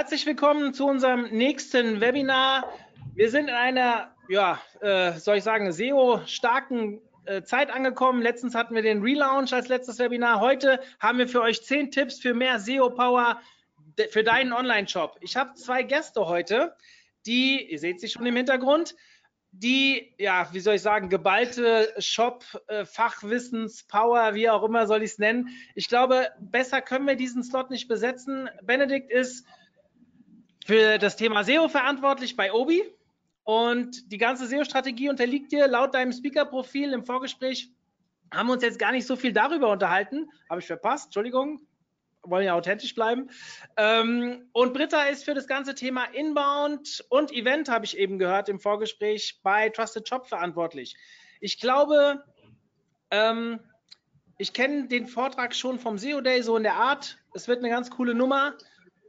Herzlich willkommen zu unserem nächsten Webinar. Wir sind in einer, ja, äh, soll ich sagen, SEO-starken äh, Zeit angekommen. Letztens hatten wir den Relaunch als letztes Webinar. Heute haben wir für euch zehn Tipps für mehr SEO-Power für deinen Online-Shop. Ich habe zwei Gäste heute, die, ihr seht sie schon im Hintergrund, die, ja, wie soll ich sagen, geballte Shop-Fachwissens-Power, äh, wie auch immer soll ich es nennen. Ich glaube, besser können wir diesen Slot nicht besetzen. Benedikt ist für das Thema SEO verantwortlich bei Obi. Und die ganze SEO-Strategie unterliegt dir laut deinem Speaker-Profil im Vorgespräch. Haben wir uns jetzt gar nicht so viel darüber unterhalten. Habe ich verpasst, Entschuldigung. Wollen ja authentisch bleiben. Ähm, und Britta ist für das ganze Thema Inbound und Event, habe ich eben gehört im Vorgespräch, bei Trusted Shop verantwortlich. Ich glaube, ähm, ich kenne den Vortrag schon vom SEO Day so in der Art. Es wird eine ganz coole Nummer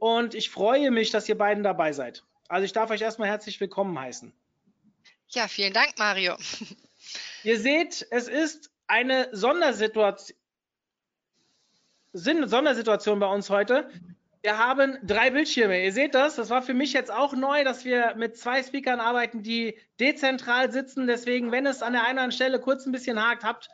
und ich freue mich, dass ihr beiden dabei seid. Also ich darf euch erstmal herzlich willkommen heißen. Ja, vielen Dank, Mario. Ihr seht, es ist eine Sondersituation, Sondersituation bei uns heute. Wir haben drei Bildschirme. Ihr seht das. Das war für mich jetzt auch neu, dass wir mit zwei Speakern arbeiten, die dezentral sitzen. Deswegen, wenn es an der einen oder anderen Stelle kurz ein bisschen hakt, habt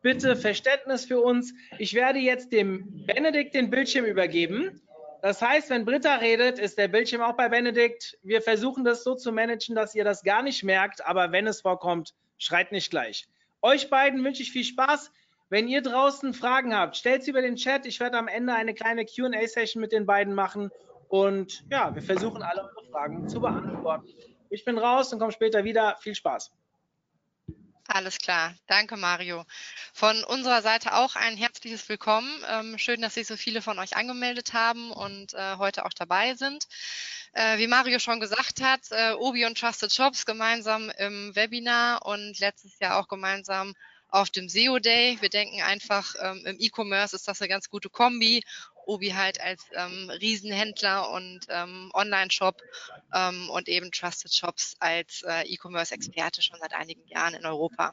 bitte Verständnis für uns. Ich werde jetzt dem Benedikt den Bildschirm übergeben. Das heißt, wenn Britta redet, ist der Bildschirm auch bei Benedikt. Wir versuchen das so zu managen, dass ihr das gar nicht merkt, aber wenn es vorkommt, schreit nicht gleich. Euch beiden wünsche ich viel Spaß. Wenn ihr draußen Fragen habt, stellt sie über den Chat. Ich werde am Ende eine kleine QA-Session mit den beiden machen. Und ja, wir versuchen alle eure Fragen zu beantworten. Ich bin raus und komme später wieder. Viel Spaß. Alles klar. Danke, Mario. Von unserer Seite auch ein herzliches Willkommen. Ähm, schön, dass sich so viele von euch angemeldet haben und äh, heute auch dabei sind. Äh, wie Mario schon gesagt hat, äh, Obi und Trusted Shops gemeinsam im Webinar und letztes Jahr auch gemeinsam auf dem SEO Day. Wir denken einfach, ähm, im E-Commerce ist das eine ganz gute Kombi Obi halt als ähm, Riesenhändler und ähm, Online-Shop ähm, und eben Trusted Shops als äh, E-Commerce-Experte schon seit einigen Jahren in Europa.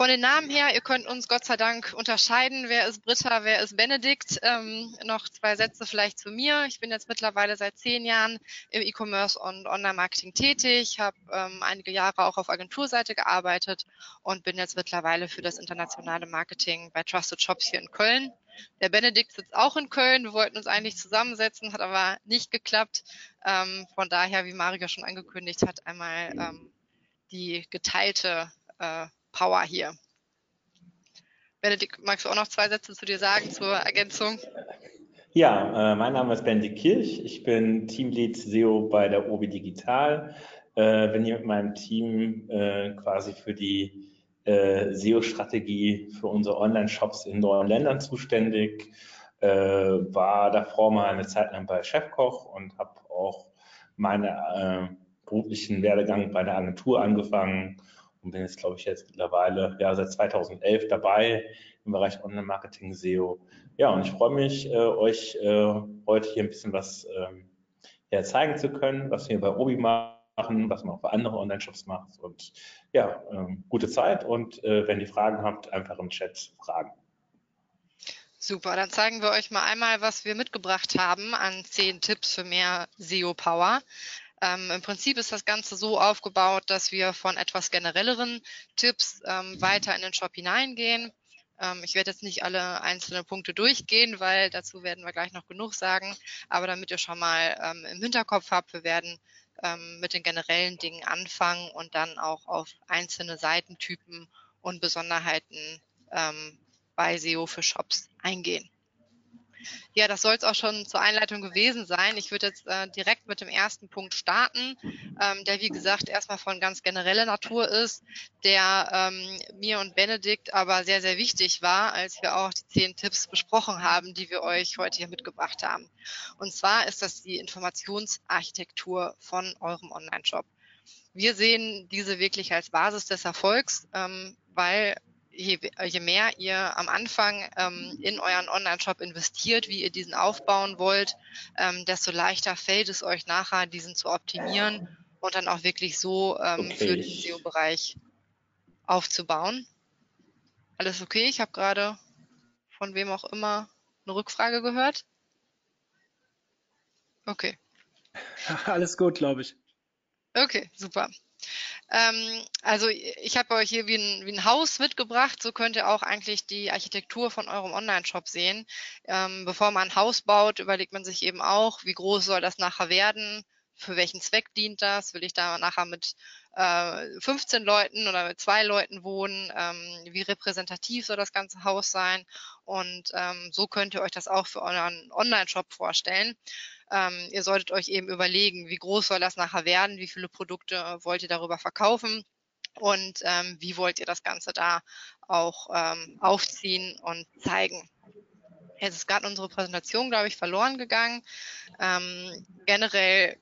Von den Namen her, ihr könnt uns Gott sei Dank unterscheiden, wer ist Britta, wer ist Benedikt. Ähm, noch zwei Sätze vielleicht zu mir. Ich bin jetzt mittlerweile seit zehn Jahren im E-Commerce und Online-Marketing tätig, habe ähm, einige Jahre auch auf Agenturseite gearbeitet und bin jetzt mittlerweile für das internationale Marketing bei Trusted Shops hier in Köln. Der Benedikt sitzt auch in Köln. Wir wollten uns eigentlich zusammensetzen, hat aber nicht geklappt. Ähm, von daher, wie Mario schon angekündigt hat, einmal ähm, die geteilte äh, Power hier. Benedikt, magst du auch noch zwei Sätze zu dir sagen zur Ergänzung? Ja, äh, mein Name ist Benedikt Kirch. Ich bin Teamlead SEO bei der Obi Digital. Äh, bin hier mit meinem Team äh, quasi für die äh, SEO-Strategie für unsere Online-Shops in neuen Ländern zuständig. Äh, war davor mal eine Zeit lang bei Chefkoch und habe auch meine äh, beruflichen Werdegang bei der Agentur angefangen und bin jetzt, glaube ich, jetzt mittlerweile ja seit 2011 dabei im Bereich Online-Marketing SEO. Ja, und ich freue mich, äh, euch äh, heute hier ein bisschen was ähm, ja, zeigen zu können, was wir bei Obi machen, was man auch bei anderen Online-Shops macht. Und ja, ähm, gute Zeit und äh, wenn ihr Fragen habt, einfach im Chat fragen. Super, dann zeigen wir euch mal einmal, was wir mitgebracht haben an zehn Tipps für mehr SEO-Power. Ähm, Im Prinzip ist das Ganze so aufgebaut, dass wir von etwas generelleren Tipps ähm, weiter in den Shop hineingehen. Ähm, ich werde jetzt nicht alle einzelnen Punkte durchgehen, weil dazu werden wir gleich noch genug sagen. Aber damit ihr schon mal ähm, im Hinterkopf habt, wir werden ähm, mit den generellen Dingen anfangen und dann auch auf einzelne Seitentypen und Besonderheiten ähm, bei SEO für Shops eingehen. Ja, das soll es auch schon zur Einleitung gewesen sein. Ich würde jetzt äh, direkt mit dem ersten Punkt starten, ähm, der wie gesagt erstmal von ganz genereller Natur ist, der ähm, mir und Benedikt aber sehr, sehr wichtig war, als wir auch die zehn Tipps besprochen haben, die wir euch heute hier mitgebracht haben. Und zwar ist das die Informationsarchitektur von eurem Online-Shop. Wir sehen diese wirklich als Basis des Erfolgs, ähm, weil je, je mehr ihr am Anfang ähm, in euren Online-Shop investiert, wie ihr diesen aufbauen wollt, ähm, desto leichter fällt es euch nachher, diesen zu optimieren und dann auch wirklich so ähm, okay. für den SEO-Bereich aufzubauen. Alles okay? Ich habe gerade von wem auch immer eine Rückfrage gehört. Okay. Alles gut, glaube ich. Okay, super. Ähm, also ich habe euch hier wie ein, wie ein Haus mitgebracht. So könnt ihr auch eigentlich die Architektur von eurem Online-Shop sehen. Ähm, bevor man ein Haus baut, überlegt man sich eben auch, wie groß soll das nachher werden, für welchen Zweck dient das? Will ich da nachher mit äh, 15 Leuten oder mit zwei Leuten wohnen? Ähm, wie repräsentativ soll das ganze Haus sein? Und ähm, so könnt ihr euch das auch für euren Online-Shop vorstellen. Ähm, ihr solltet euch eben überlegen, wie groß soll das nachher werden, wie viele Produkte äh, wollt ihr darüber verkaufen und ähm, wie wollt ihr das Ganze da auch ähm, aufziehen und zeigen. Jetzt ist gerade unsere Präsentation, glaube ich, verloren gegangen. Ähm, generell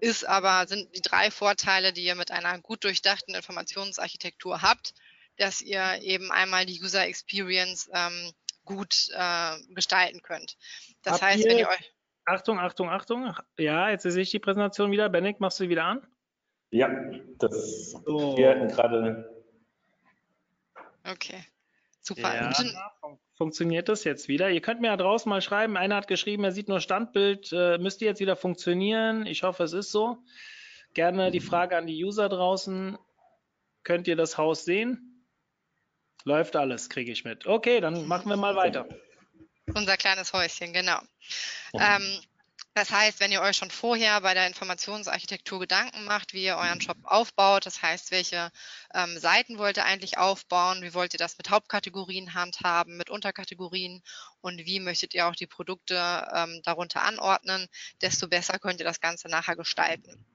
ist aber, sind die drei Vorteile, die ihr mit einer gut durchdachten Informationsarchitektur habt, dass ihr eben einmal die User Experience ähm, gut äh, gestalten könnt. Das Habt heißt, wenn ihr euch Achtung, Achtung, Achtung. Ja, jetzt sehe ich die Präsentation wieder. Benedikt, machst du die wieder an? Ja, das so. wir hatten gerade. Okay, super. Ja, funktioniert das jetzt wieder? Ihr könnt mir ja draußen mal schreiben. Einer hat geschrieben, er sieht nur Standbild. Äh, müsste jetzt wieder funktionieren? Ich hoffe, es ist so. Gerne die Frage an die User draußen. Könnt ihr das Haus sehen? Läuft alles, kriege ich mit. Okay, dann machen wir mal weiter. Unser kleines Häuschen, genau. Ähm, das heißt, wenn ihr euch schon vorher bei der Informationsarchitektur Gedanken macht, wie ihr euren Shop aufbaut, das heißt, welche ähm, Seiten wollt ihr eigentlich aufbauen, wie wollt ihr das mit Hauptkategorien handhaben, mit Unterkategorien und wie möchtet ihr auch die Produkte ähm, darunter anordnen, desto besser könnt ihr das Ganze nachher gestalten.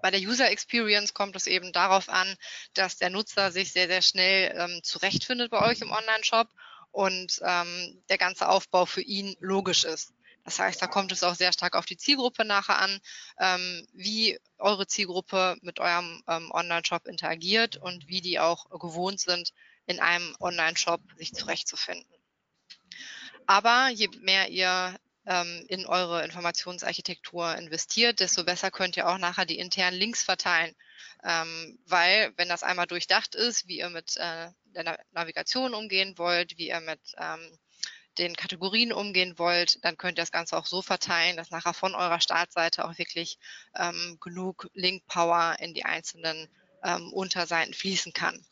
Bei der User Experience kommt es eben darauf an, dass der Nutzer sich sehr, sehr schnell ähm, zurechtfindet bei euch im Online-Shop und ähm, der ganze Aufbau für ihn logisch ist. Das heißt, da kommt es auch sehr stark auf die Zielgruppe nachher an, ähm, wie eure Zielgruppe mit eurem ähm, Online-Shop interagiert und wie die auch gewohnt sind, in einem Online-Shop sich zurechtzufinden. Aber je mehr ihr ähm, in eure Informationsarchitektur investiert, desto besser könnt ihr auch nachher die internen Links verteilen. Ähm, weil, wenn das einmal durchdacht ist, wie ihr mit äh, der Navigation umgehen wollt, wie ihr mit ähm, den Kategorien umgehen wollt, dann könnt ihr das Ganze auch so verteilen, dass nachher von eurer Startseite auch wirklich ähm, genug Link-Power in die einzelnen ähm, Unterseiten fließen kann.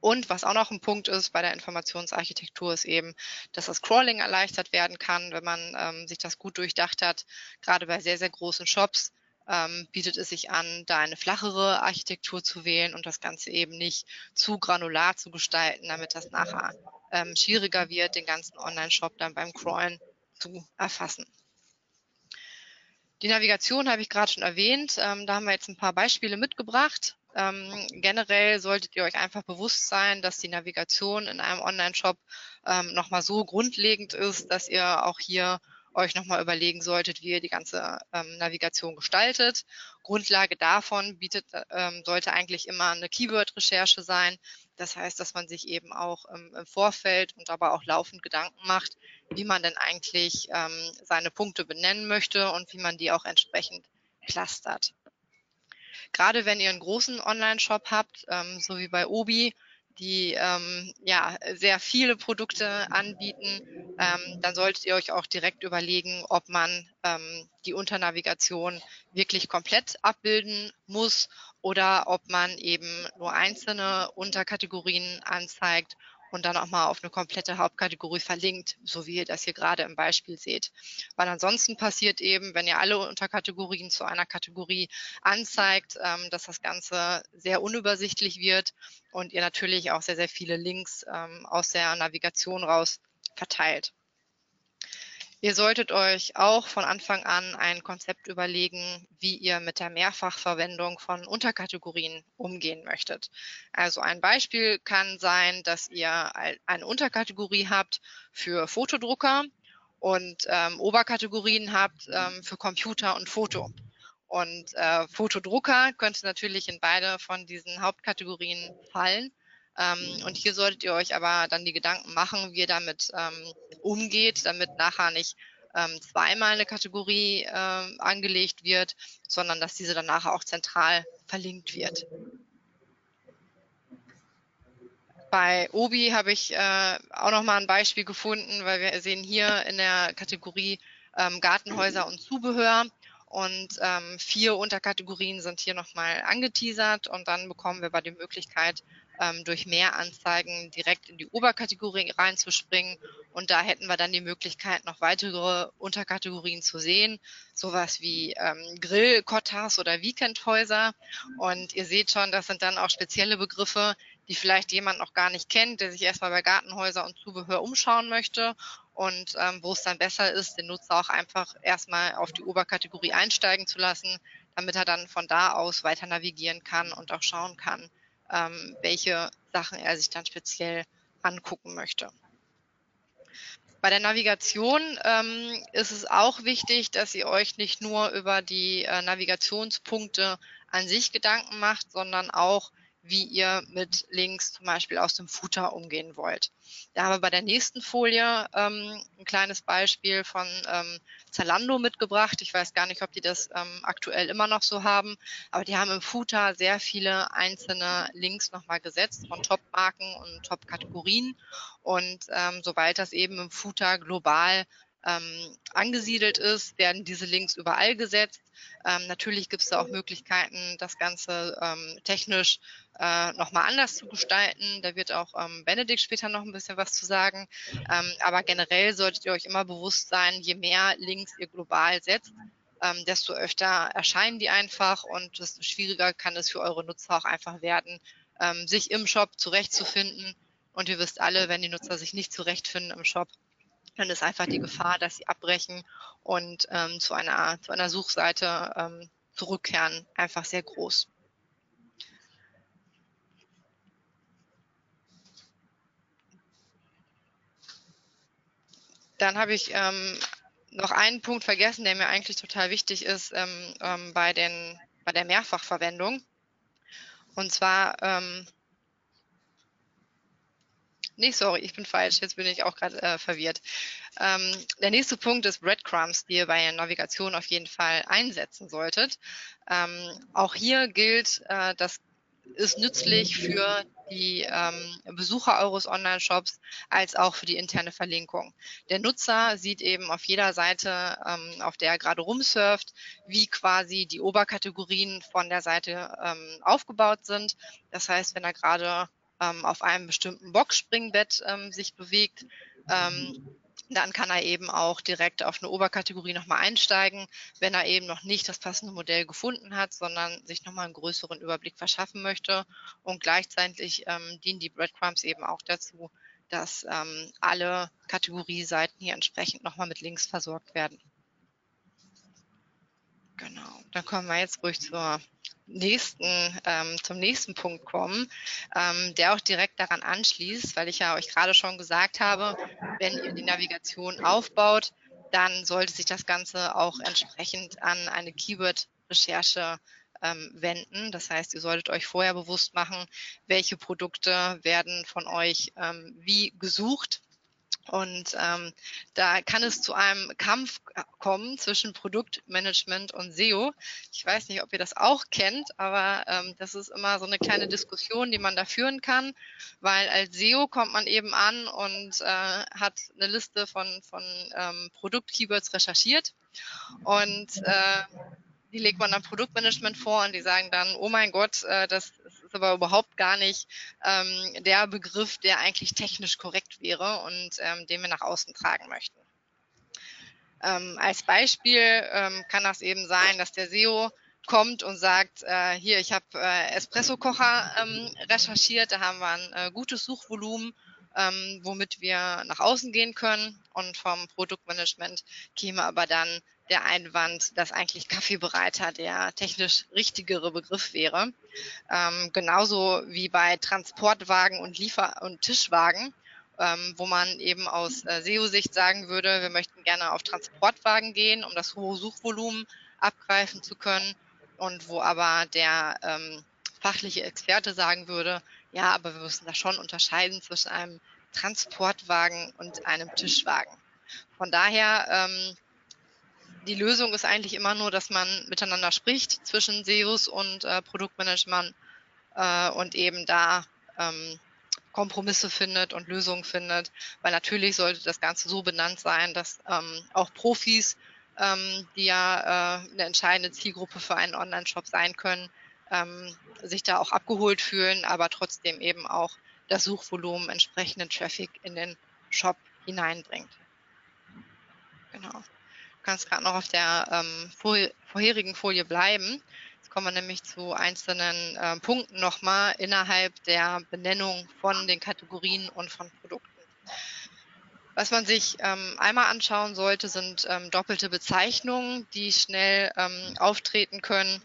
Und was auch noch ein Punkt ist bei der Informationsarchitektur ist eben, dass das Crawling erleichtert werden kann, wenn man ähm, sich das gut durchdacht hat. Gerade bei sehr, sehr großen Shops ähm, bietet es sich an, da eine flachere Architektur zu wählen und das Ganze eben nicht zu granular zu gestalten, damit das nachher ähm, schwieriger wird, den ganzen Online-Shop dann beim Crawlen zu erfassen. Die Navigation habe ich gerade schon erwähnt. Ähm, da haben wir jetzt ein paar Beispiele mitgebracht. Ähm, generell solltet ihr euch einfach bewusst sein, dass die Navigation in einem Online-Shop ähm, nochmal so grundlegend ist, dass ihr auch hier euch nochmal überlegen solltet, wie ihr die ganze ähm, Navigation gestaltet. Grundlage davon bietet, ähm, sollte eigentlich immer eine Keyword-Recherche sein. Das heißt, dass man sich eben auch ähm, im Vorfeld und aber auch laufend Gedanken macht, wie man denn eigentlich ähm, seine Punkte benennen möchte und wie man die auch entsprechend clustert. Gerade wenn ihr einen großen Online-Shop habt, ähm, so wie bei Obi, die ähm, ja sehr viele Produkte anbieten, ähm, dann solltet ihr euch auch direkt überlegen, ob man ähm, die Unternavigation wirklich komplett abbilden muss oder ob man eben nur einzelne Unterkategorien anzeigt und dann auch mal auf eine komplette Hauptkategorie verlinkt, so wie ihr das hier gerade im Beispiel seht. Weil ansonsten passiert eben, wenn ihr alle Unterkategorien zu einer Kategorie anzeigt, ähm, dass das Ganze sehr unübersichtlich wird und ihr natürlich auch sehr, sehr viele Links ähm, aus der Navigation raus verteilt. Ihr solltet euch auch von Anfang an ein Konzept überlegen, wie ihr mit der Mehrfachverwendung von Unterkategorien umgehen möchtet. Also ein Beispiel kann sein, dass ihr eine Unterkategorie habt für Fotodrucker und ähm, Oberkategorien habt ähm, für Computer und Foto. Und äh, Fotodrucker könnte natürlich in beide von diesen Hauptkategorien fallen. Ähm, und hier solltet ihr euch aber dann die Gedanken machen, wie ihr damit ähm, umgeht, damit nachher nicht ähm, zweimal eine Kategorie äh, angelegt wird, sondern dass diese dann nachher auch zentral verlinkt wird. Bei Obi habe ich äh, auch nochmal ein Beispiel gefunden, weil wir sehen hier in der Kategorie ähm, Gartenhäuser und Zubehör und ähm, vier Unterkategorien sind hier nochmal angeteasert und dann bekommen wir aber die Möglichkeit, ähm, durch mehr Anzeigen direkt in die Oberkategorie reinzuspringen. Und da hätten wir dann die Möglichkeit, noch weitere Unterkategorien zu sehen, sowas wie ähm, Grillkottas oder Weekendhäuser. Und ihr seht schon, das sind dann auch spezielle Begriffe, die vielleicht jemand noch gar nicht kennt, der sich erstmal bei Gartenhäuser und Zubehör umschauen möchte und ähm, wo es dann besser ist, den Nutzer auch einfach erstmal auf die Oberkategorie einsteigen zu lassen, damit er dann von da aus weiter navigieren kann und auch schauen kann, ähm, welche Sachen er sich dann speziell angucken möchte. Bei der Navigation ähm, ist es auch wichtig, dass ihr euch nicht nur über die äh, Navigationspunkte an sich Gedanken macht, sondern auch wie ihr mit Links zum Beispiel aus dem Footer umgehen wollt. Da haben wir bei der nächsten Folie ähm, ein kleines Beispiel von ähm, Zalando mitgebracht. Ich weiß gar nicht, ob die das ähm, aktuell immer noch so haben, aber die haben im Footer sehr viele einzelne Links nochmal gesetzt von Top-Marken und Top-Kategorien. Und ähm, sobald das eben im Footer global ähm, angesiedelt ist, werden diese Links überall gesetzt. Ähm, natürlich gibt es da auch Möglichkeiten, das Ganze ähm, technisch äh, nochmal anders zu gestalten. Da wird auch ähm, Benedikt später noch ein bisschen was zu sagen. Ähm, aber generell solltet ihr euch immer bewusst sein, je mehr Links ihr global setzt, ähm, desto öfter erscheinen die einfach und desto schwieriger kann es für eure Nutzer auch einfach werden, ähm, sich im Shop zurechtzufinden. Und ihr wisst alle, wenn die Nutzer sich nicht zurechtfinden im Shop, dann ist einfach die Gefahr, dass sie abbrechen und ähm, zu, einer, zu einer Suchseite ähm, zurückkehren, einfach sehr groß. Dann habe ich ähm, noch einen Punkt vergessen, der mir eigentlich total wichtig ist ähm, ähm, bei, den, bei der Mehrfachverwendung. Und zwar ähm, Nee, sorry, ich bin falsch. Jetzt bin ich auch gerade äh, verwirrt. Ähm, der nächste Punkt ist Breadcrumbs, die ihr bei der Navigation auf jeden Fall einsetzen solltet. Ähm, auch hier gilt, äh, das ist nützlich für die ähm, Besucher eures Online-Shops als auch für die interne Verlinkung. Der Nutzer sieht eben auf jeder Seite, ähm, auf der er gerade rumsurft, wie quasi die Oberkategorien von der Seite ähm, aufgebaut sind. Das heißt, wenn er gerade ähm, auf einem bestimmten Boxspringbett ähm, sich bewegt, ähm, dann kann er eben auch direkt auf eine Oberkategorie nochmal einsteigen, wenn er eben noch nicht das passende Modell gefunden hat, sondern sich nochmal einen größeren Überblick verschaffen möchte. Und gleichzeitig ähm, dienen die Breadcrumbs eben auch dazu, dass ähm, alle Kategorieseiten hier entsprechend nochmal mit Links versorgt werden. Genau, dann kommen wir jetzt ruhig zur nächsten, ähm, zum nächsten Punkt kommen, ähm, der auch direkt daran anschließt, weil ich ja euch gerade schon gesagt habe, wenn ihr die Navigation aufbaut, dann sollte sich das Ganze auch entsprechend an eine Keyword-Recherche ähm, wenden. Das heißt, ihr solltet euch vorher bewusst machen, welche Produkte werden von euch ähm, wie gesucht und ähm, da kann es zu einem Kampf kommen zwischen Produktmanagement und SEO. Ich weiß nicht, ob ihr das auch kennt, aber ähm, das ist immer so eine kleine Diskussion, die man da führen kann, weil als SEO kommt man eben an und äh, hat eine Liste von, von ähm, Produktkeywords recherchiert und äh, die legt man dann Produktmanagement vor und die sagen dann, oh mein Gott, äh, das aber überhaupt gar nicht ähm, der Begriff, der eigentlich technisch korrekt wäre und ähm, den wir nach außen tragen möchten. Ähm, als Beispiel ähm, kann das eben sein, dass der SEO kommt und sagt, äh, hier, ich habe äh, Espresso-Kocher ähm, recherchiert, da haben wir ein äh, gutes Suchvolumen ähm, womit wir nach außen gehen können. Und vom Produktmanagement käme aber dann der Einwand, dass eigentlich Kaffeebereiter der technisch richtigere Begriff wäre. Ähm, genauso wie bei Transportwagen und Liefer- und Tischwagen, ähm, wo man eben aus äh, SEO-Sicht sagen würde, wir möchten gerne auf Transportwagen gehen, um das hohe Suchvolumen abgreifen zu können. Und wo aber der ähm, fachliche Experte sagen würde, ja, aber wir müssen da schon unterscheiden zwischen einem Transportwagen und einem Tischwagen. Von daher, ähm, die Lösung ist eigentlich immer nur, dass man miteinander spricht zwischen SEOs und äh, Produktmanagement äh, und eben da ähm, Kompromisse findet und Lösungen findet, weil natürlich sollte das Ganze so benannt sein, dass ähm, auch Profis, ähm, die ja äh, eine entscheidende Zielgruppe für einen Online-Shop sein können, ähm, sich da auch abgeholt fühlen, aber trotzdem eben auch das Suchvolumen entsprechenden Traffic in den Shop hineinbringt. Genau. Kannst gerade noch auf der ähm, vor, vorherigen Folie bleiben. Jetzt kommen wir nämlich zu einzelnen äh, Punkten nochmal innerhalb der Benennung von den Kategorien und von Produkten. Was man sich ähm, einmal anschauen sollte, sind ähm, doppelte Bezeichnungen, die schnell ähm, auftreten können,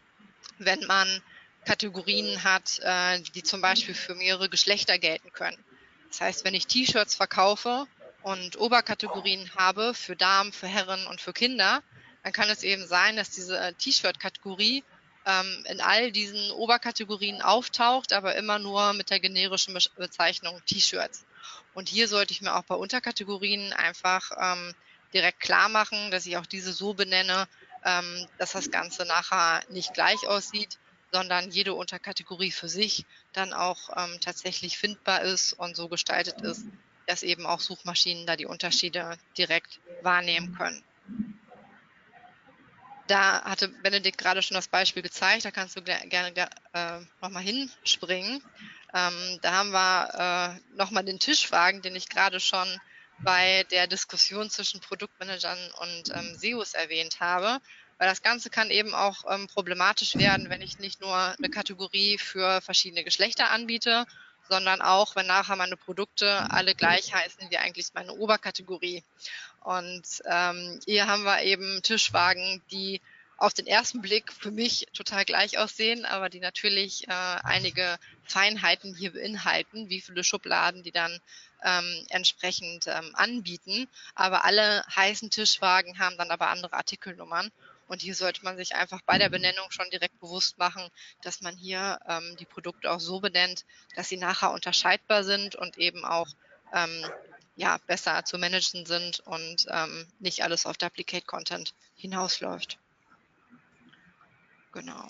wenn man Kategorien hat, äh, die zum Beispiel für mehrere Geschlechter gelten können. Das heißt, wenn ich T-Shirts verkaufe und Oberkategorien habe für Damen, für Herren und für Kinder, dann kann es eben sein, dass diese T-Shirt-Kategorie ähm, in all diesen Oberkategorien auftaucht, aber immer nur mit der generischen Bezeichnung T-Shirts. Und hier sollte ich mir auch bei Unterkategorien einfach ähm, direkt klar machen, dass ich auch diese so benenne, ähm, dass das Ganze nachher nicht gleich aussieht, sondern jede Unterkategorie für sich dann auch ähm, tatsächlich findbar ist und so gestaltet ist, dass eben auch Suchmaschinen da die Unterschiede direkt wahrnehmen können. Da hatte Benedikt gerade schon das Beispiel gezeigt, da kannst du gerne äh, nochmal hinspringen. Ähm, da haben wir äh, nochmal den Tischwagen, den ich gerade schon bei der Diskussion zwischen Produktmanagern und ähm, SEOs erwähnt habe weil das Ganze kann eben auch ähm, problematisch werden, wenn ich nicht nur eine Kategorie für verschiedene Geschlechter anbiete, sondern auch, wenn nachher meine Produkte alle gleich heißen wie eigentlich meine Oberkategorie. Und ähm, hier haben wir eben Tischwagen, die auf den ersten Blick für mich total gleich aussehen, aber die natürlich äh, einige Feinheiten hier beinhalten, wie viele Schubladen die dann ähm, entsprechend ähm, anbieten. Aber alle heißen Tischwagen haben dann aber andere Artikelnummern. Und hier sollte man sich einfach bei der Benennung schon direkt bewusst machen, dass man hier ähm, die Produkte auch so benennt, dass sie nachher unterscheidbar sind und eben auch ähm, ja, besser zu managen sind und ähm, nicht alles auf Duplicate Content hinausläuft. Genau.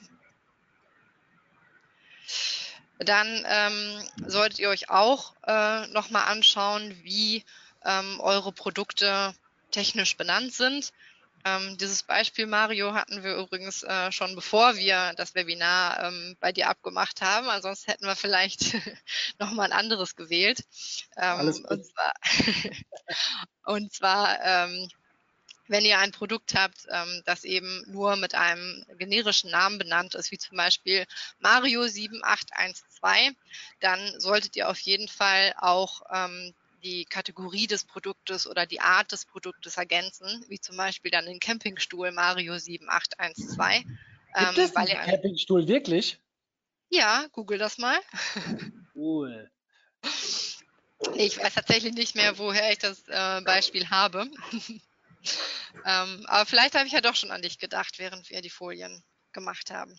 Dann ähm, solltet ihr euch auch äh, nochmal anschauen, wie ähm, eure Produkte technisch benannt sind. Ähm, dieses Beispiel, Mario, hatten wir übrigens äh, schon bevor wir das Webinar ähm, bei dir abgemacht haben. Ansonsten hätten wir vielleicht nochmal ein anderes gewählt. Ähm, und zwar, und zwar ähm, wenn ihr ein Produkt habt, ähm, das eben nur mit einem generischen Namen benannt ist, wie zum Beispiel Mario 7812, dann solltet ihr auf jeden Fall auch ähm, die Kategorie des Produktes oder die Art des Produktes ergänzen, wie zum Beispiel dann den Campingstuhl Mario 7812. Gibt ähm, es den Campingstuhl wirklich? Ja, google das mal. Cool. Ich weiß tatsächlich nicht mehr, woher ich das äh, Beispiel habe. ähm, aber vielleicht habe ich ja doch schon an dich gedacht, während wir die Folien gemacht haben.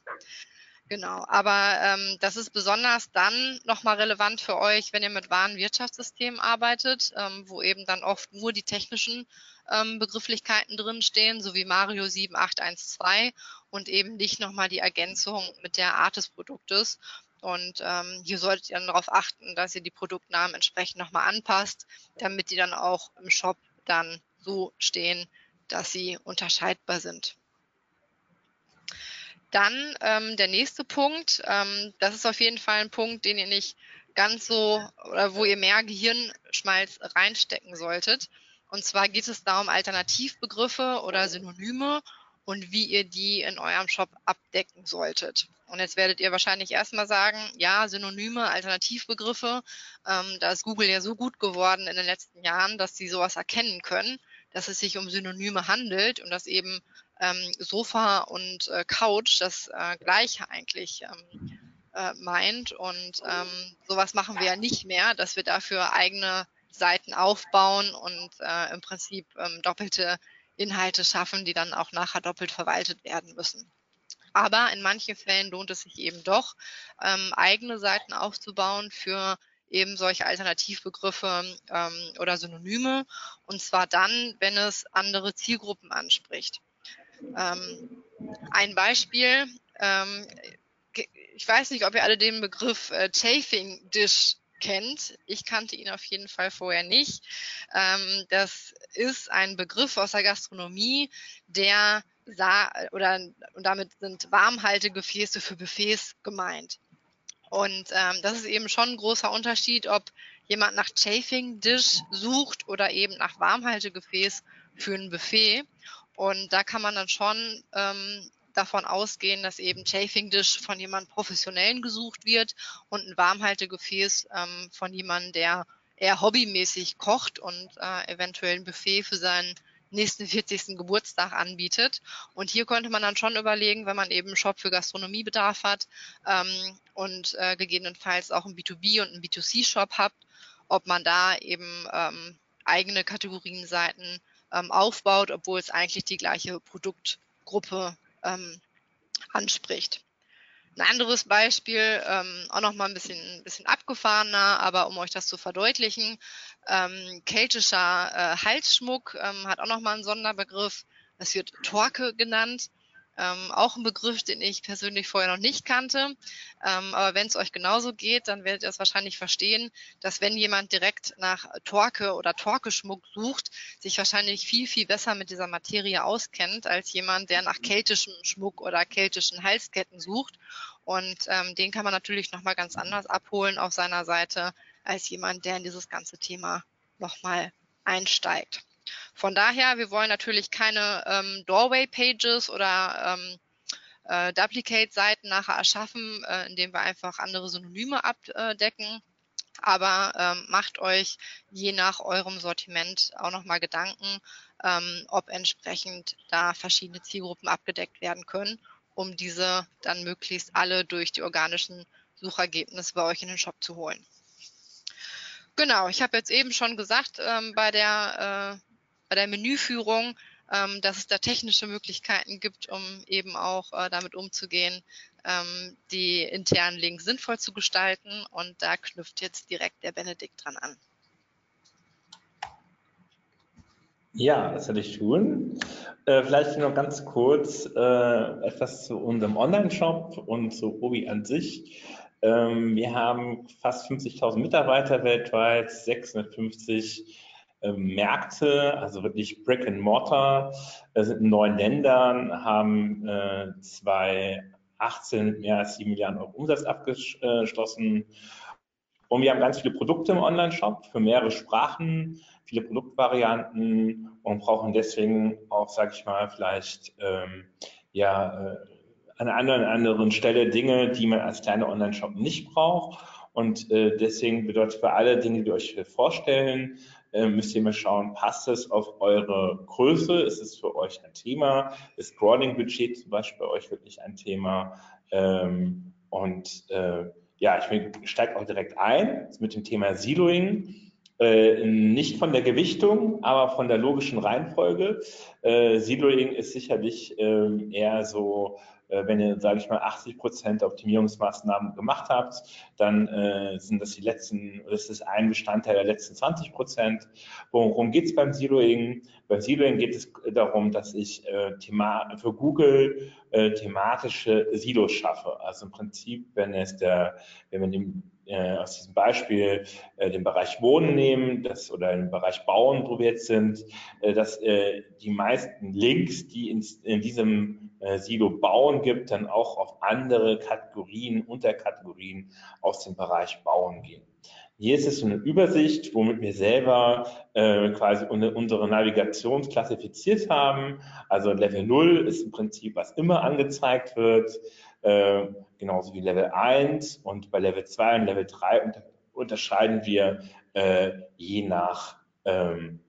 Genau, aber ähm, das ist besonders dann nochmal relevant für euch, wenn ihr mit Warenwirtschaftssystemen arbeitet, ähm, wo eben dann oft nur die technischen ähm, Begrifflichkeiten drinstehen, so wie Mario 7812 und eben nicht nochmal die Ergänzung mit der Art des Produktes. Und ähm, hier solltet ihr dann darauf achten, dass ihr die Produktnamen entsprechend nochmal anpasst, damit die dann auch im Shop dann so stehen, dass sie unterscheidbar sind. Dann ähm, der nächste Punkt, ähm, das ist auf jeden Fall ein Punkt, den ihr nicht ganz so oder wo ihr mehr Gehirnschmalz reinstecken solltet. Und zwar geht es da um Alternativbegriffe oder Synonyme und wie ihr die in eurem Shop abdecken solltet. Und jetzt werdet ihr wahrscheinlich erstmal sagen, ja, Synonyme, Alternativbegriffe, ähm, da ist Google ja so gut geworden in den letzten Jahren, dass sie sowas erkennen können, dass es sich um Synonyme handelt und dass eben ähm, Sofa und äh, Couch das äh, gleiche eigentlich ähm, äh, meint. Und ähm, sowas machen wir ja nicht mehr, dass wir dafür eigene Seiten aufbauen und äh, im Prinzip ähm, doppelte Inhalte schaffen, die dann auch nachher doppelt verwaltet werden müssen. Aber in manchen Fällen lohnt es sich eben doch, ähm, eigene Seiten aufzubauen für eben solche Alternativbegriffe ähm, oder Synonyme. Und zwar dann, wenn es andere Zielgruppen anspricht. Ähm, ein Beispiel, ähm, ich weiß nicht, ob ihr alle den Begriff äh, Chafing Dish kennt. Ich kannte ihn auf jeden Fall vorher nicht. Ähm, das ist ein Begriff aus der Gastronomie, der sah oder und damit sind Warmhaltegefäße für Buffets gemeint. Und ähm, das ist eben schon ein großer Unterschied, ob jemand nach Chafing Dish sucht oder eben nach Warmhaltegefäß für ein Buffet. Und da kann man dann schon ähm, davon ausgehen, dass eben Chafing Dish von jemand Professionellen gesucht wird und ein Warmhaltegefäß ähm, von jemandem, der eher hobbymäßig kocht und äh, eventuell ein Buffet für seinen nächsten 40. Geburtstag anbietet. Und hier könnte man dann schon überlegen, wenn man eben einen Shop für Gastronomiebedarf hat ähm, und äh, gegebenenfalls auch einen B2B und einen B2C-Shop hat, ob man da eben ähm, eigene Kategorienseiten aufbaut, obwohl es eigentlich die gleiche Produktgruppe ähm, anspricht. Ein anderes Beispiel, ähm, auch noch mal ein bisschen, ein bisschen abgefahrener, aber um euch das zu verdeutlichen, ähm, keltischer äh, Halsschmuck ähm, hat auch noch mal einen Sonderbegriff. Das wird Torque genannt. Ähm, auch ein Begriff, den ich persönlich vorher noch nicht kannte. Ähm, aber wenn es euch genauso geht, dann werdet ihr es wahrscheinlich verstehen, dass wenn jemand direkt nach Torque oder Torque-Schmuck sucht, sich wahrscheinlich viel, viel besser mit dieser Materie auskennt, als jemand, der nach keltischem Schmuck oder keltischen Halsketten sucht. Und ähm, den kann man natürlich nochmal ganz anders abholen auf seiner Seite, als jemand, der in dieses ganze Thema nochmal einsteigt. Von daher, wir wollen natürlich keine ähm, Doorway-Pages oder ähm, äh, Duplicate-Seiten nachher erschaffen, äh, indem wir einfach andere Synonyme abdecken. Aber ähm, macht euch je nach eurem Sortiment auch nochmal Gedanken, ähm, ob entsprechend da verschiedene Zielgruppen abgedeckt werden können, um diese dann möglichst alle durch die organischen Suchergebnisse bei euch in den Shop zu holen. Genau, ich habe jetzt eben schon gesagt, ähm, bei der äh, bei der Menüführung, ähm, dass es da technische Möglichkeiten gibt, um eben auch äh, damit umzugehen, ähm, die internen Links sinnvoll zu gestalten. Und da knüpft jetzt direkt der Benedikt dran an. Ja, das werde ich tun. Äh, vielleicht noch ganz kurz äh, etwas zu unserem Online-Shop und zu Obi an sich. Ähm, wir haben fast 50.000 Mitarbeiter weltweit, 650 ähm, Märkte, also wirklich Brick and Mortar, sind in neun Ländern, haben äh, 2018 mehr als sieben Milliarden Euro Umsatz abgeschlossen. Und wir haben ganz viele Produkte im Online-Shop für mehrere Sprachen, viele Produktvarianten und brauchen deswegen auch, sage ich mal, vielleicht ähm, ja äh, an einer anderen, anderen Stelle Dinge, die man als kleiner Online-Shop nicht braucht. Und äh, deswegen bedeutet für alle Dinge, die euch vorstellen, müsst ihr mal schauen, passt es auf eure Größe? Ist es für euch ein Thema? Ist Scrolling-Budget zum Beispiel bei euch wirklich ein Thema? Ähm, und äh, ja, ich steige auch direkt ein mit dem Thema Siloing. Äh, nicht von der Gewichtung, aber von der logischen Reihenfolge. Äh, Siloing ist sicherlich äh, eher so wenn ihr, sage ich mal, 80 Prozent Optimierungsmaßnahmen gemacht habt, dann äh, sind das die letzten, das ist ein Bestandteil der letzten 20 Prozent. Worum geht es beim Siloing? Beim Siloing geht es darum, dass ich äh, Thema, für Google äh, thematische Silos schaffe. Also im Prinzip, wenn es der, wenn man dem äh, aus diesem Beispiel äh, den Bereich Wohnen nehmen, das, oder den Bereich Bauen, wo wir jetzt sind, äh, dass äh, die meisten Links, die in, in diesem äh, Silo Bauen gibt, dann auch auf andere Kategorien, Unterkategorien aus dem Bereich Bauen gehen. Hier ist es so eine Übersicht, womit wir selber äh, quasi unsere Navigation klassifiziert haben. Also Level 0 ist im Prinzip, was immer angezeigt wird, äh, genauso wie Level 1. Und bei Level 2 und Level 3 unter unterscheiden wir äh, je nach ähm,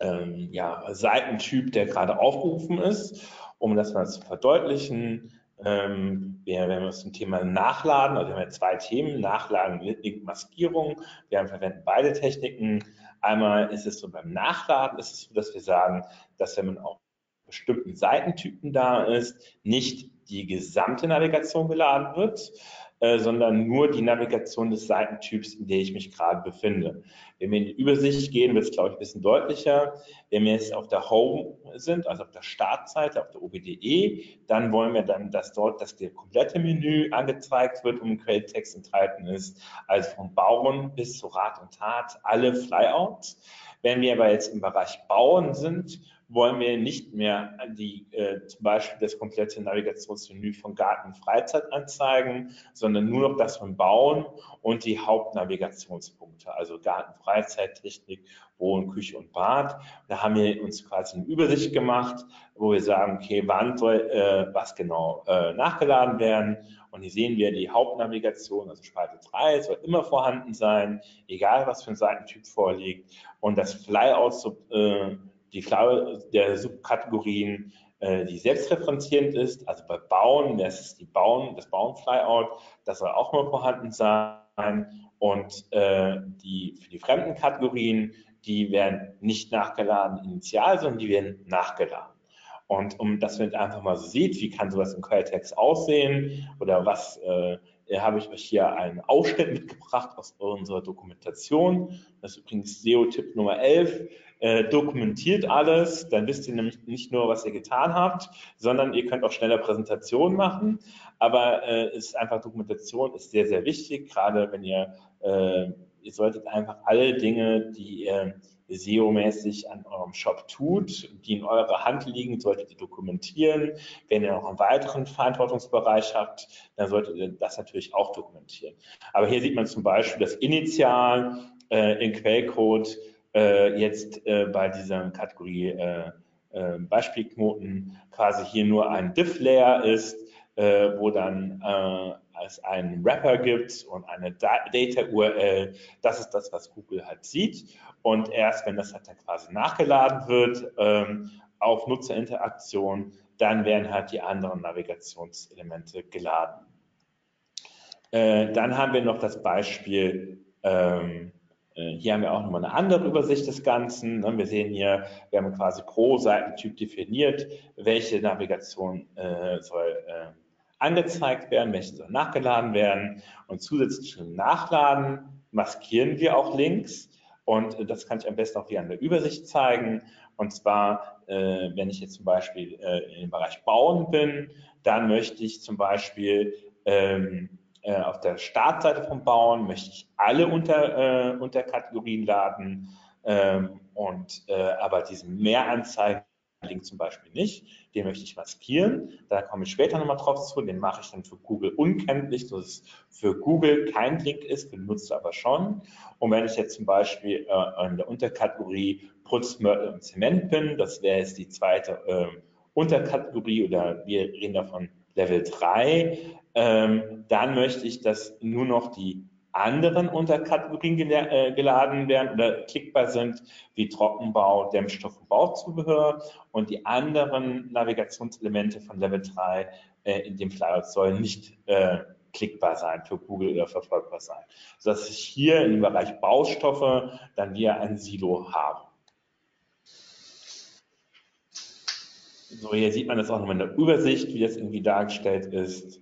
ähm, ja, Seitentyp, der gerade aufgerufen ist. Um das mal zu verdeutlichen, ähm, wir, wenn wir uns zum Thema Nachladen, also wir haben ja zwei Themen, Nachladen und Maskierung. Wir haben, verwenden beide Techniken. Einmal ist es so beim Nachladen ist es so, dass wir sagen, dass wenn man auf bestimmten Seitentypen da ist, nicht die gesamte Navigation geladen wird, äh, sondern nur die Navigation des Seitentyps, in der ich mich gerade befinde. Wenn wir in die Übersicht gehen, wird es, glaube ich, ein bisschen deutlicher. Wenn wir jetzt auf der Home sind, also auf der Startseite, auf der OBDE, dann wollen wir dann, dass dort das komplette Menü angezeigt wird und im Quelltext enthalten ist, also vom Bauen bis zu Rat und Tat, alle Flyouts. Wenn wir aber jetzt im Bereich Bauen sind, wollen wir nicht mehr die, äh, zum Beispiel das komplette Navigationsmenü von Garten und Freizeit anzeigen, sondern nur noch das von Bauen und die Hauptnavigationspunkte, also Garten, Freizeit, Technik, Wohnen, Küche und Bad. Da haben wir uns quasi eine Übersicht gemacht, wo wir sagen, okay, wann soll äh, was genau äh, nachgeladen werden. Und hier sehen wir die Hauptnavigation, also Spalte 3, soll immer vorhanden sein, egal was für ein Seitentyp vorliegt. Und das Flyout äh, die Farbe der Subkategorien, äh, die selbstreferenzierend ist. Also bei Bauen, das ist die Bauen, das Bauen-Flyout, das soll auch mal vorhanden sein. Und äh, die, für die fremden Kategorien, die werden nicht nachgeladen initial, sondern die werden nachgeladen. Und um dass man einfach mal so sieht, wie kann sowas im Quelltext aussehen oder was äh, habe ich euch hier einen Ausschnitt mitgebracht aus unserer Dokumentation. Das ist übrigens SEO-Tipp Nummer 11 äh, dokumentiert alles, dann wisst ihr nämlich nicht nur, was ihr getan habt, sondern ihr könnt auch schneller Präsentationen machen. Aber äh, ist einfach Dokumentation ist sehr, sehr wichtig, gerade wenn ihr, äh, ihr solltet einfach alle Dinge, die ihr SEO-mäßig an eurem Shop tut, die in eurer Hand liegen, solltet ihr dokumentieren. Wenn ihr noch einen weiteren Verantwortungsbereich habt, dann solltet ihr das natürlich auch dokumentieren. Aber hier sieht man zum Beispiel das Initial äh, in Quellcode äh, jetzt äh, bei dieser Kategorie äh, äh, Beispielknoten quasi hier nur ein Diff-Layer ist, äh, wo dann äh, es einen Wrapper gibt und eine Data-URL. Das ist das, was Google halt sieht. Und erst wenn das halt dann quasi nachgeladen wird ähm, auf Nutzerinteraktion, dann werden halt die anderen Navigationselemente geladen. Äh, dann haben wir noch das Beispiel ähm, äh, hier haben wir auch nochmal eine andere Übersicht des Ganzen. Ne? Wir sehen hier, wir haben quasi pro Seitentyp definiert, welche Navigation äh, soll äh, angezeigt werden, welche soll nachgeladen werden. Und zusätzlich zum Nachladen maskieren wir auch Links. Und das kann ich am besten auch hier an der Übersicht zeigen. Und zwar, äh, wenn ich jetzt zum Beispiel äh, im Bereich Bauen bin, dann möchte ich zum Beispiel ähm, äh, auf der Startseite vom Bauen möchte ich alle unter, äh, Unterkategorien laden ähm, und äh, aber diesen Mehranzeigen-Link zum Beispiel nicht. Den möchte ich maskieren. Da komme ich später nochmal drauf zu. Den mache ich dann für Google unkenntlich, dass es für Google kein Link ist, Nutzer aber schon. Und wenn ich jetzt zum Beispiel äh, in der Unterkategorie Putz, Mörtel und Zement bin, das wäre jetzt die zweite äh, Unterkategorie oder wir reden davon Level 3, ähm, dann möchte ich, dass nur noch die anderen Unterkategorien äh, geladen werden oder klickbar sind, wie Trockenbau, Dämmstoff und Bauzubehör. Und die anderen Navigationselemente von Level 3 äh, in dem Flyout sollen nicht äh, klickbar sein für Google oder verfolgbar sein. Sodass ich hier im Bereich Baustoffe dann wieder ein Silo habe. So, hier sieht man das auch nochmal in der Übersicht, wie das irgendwie dargestellt ist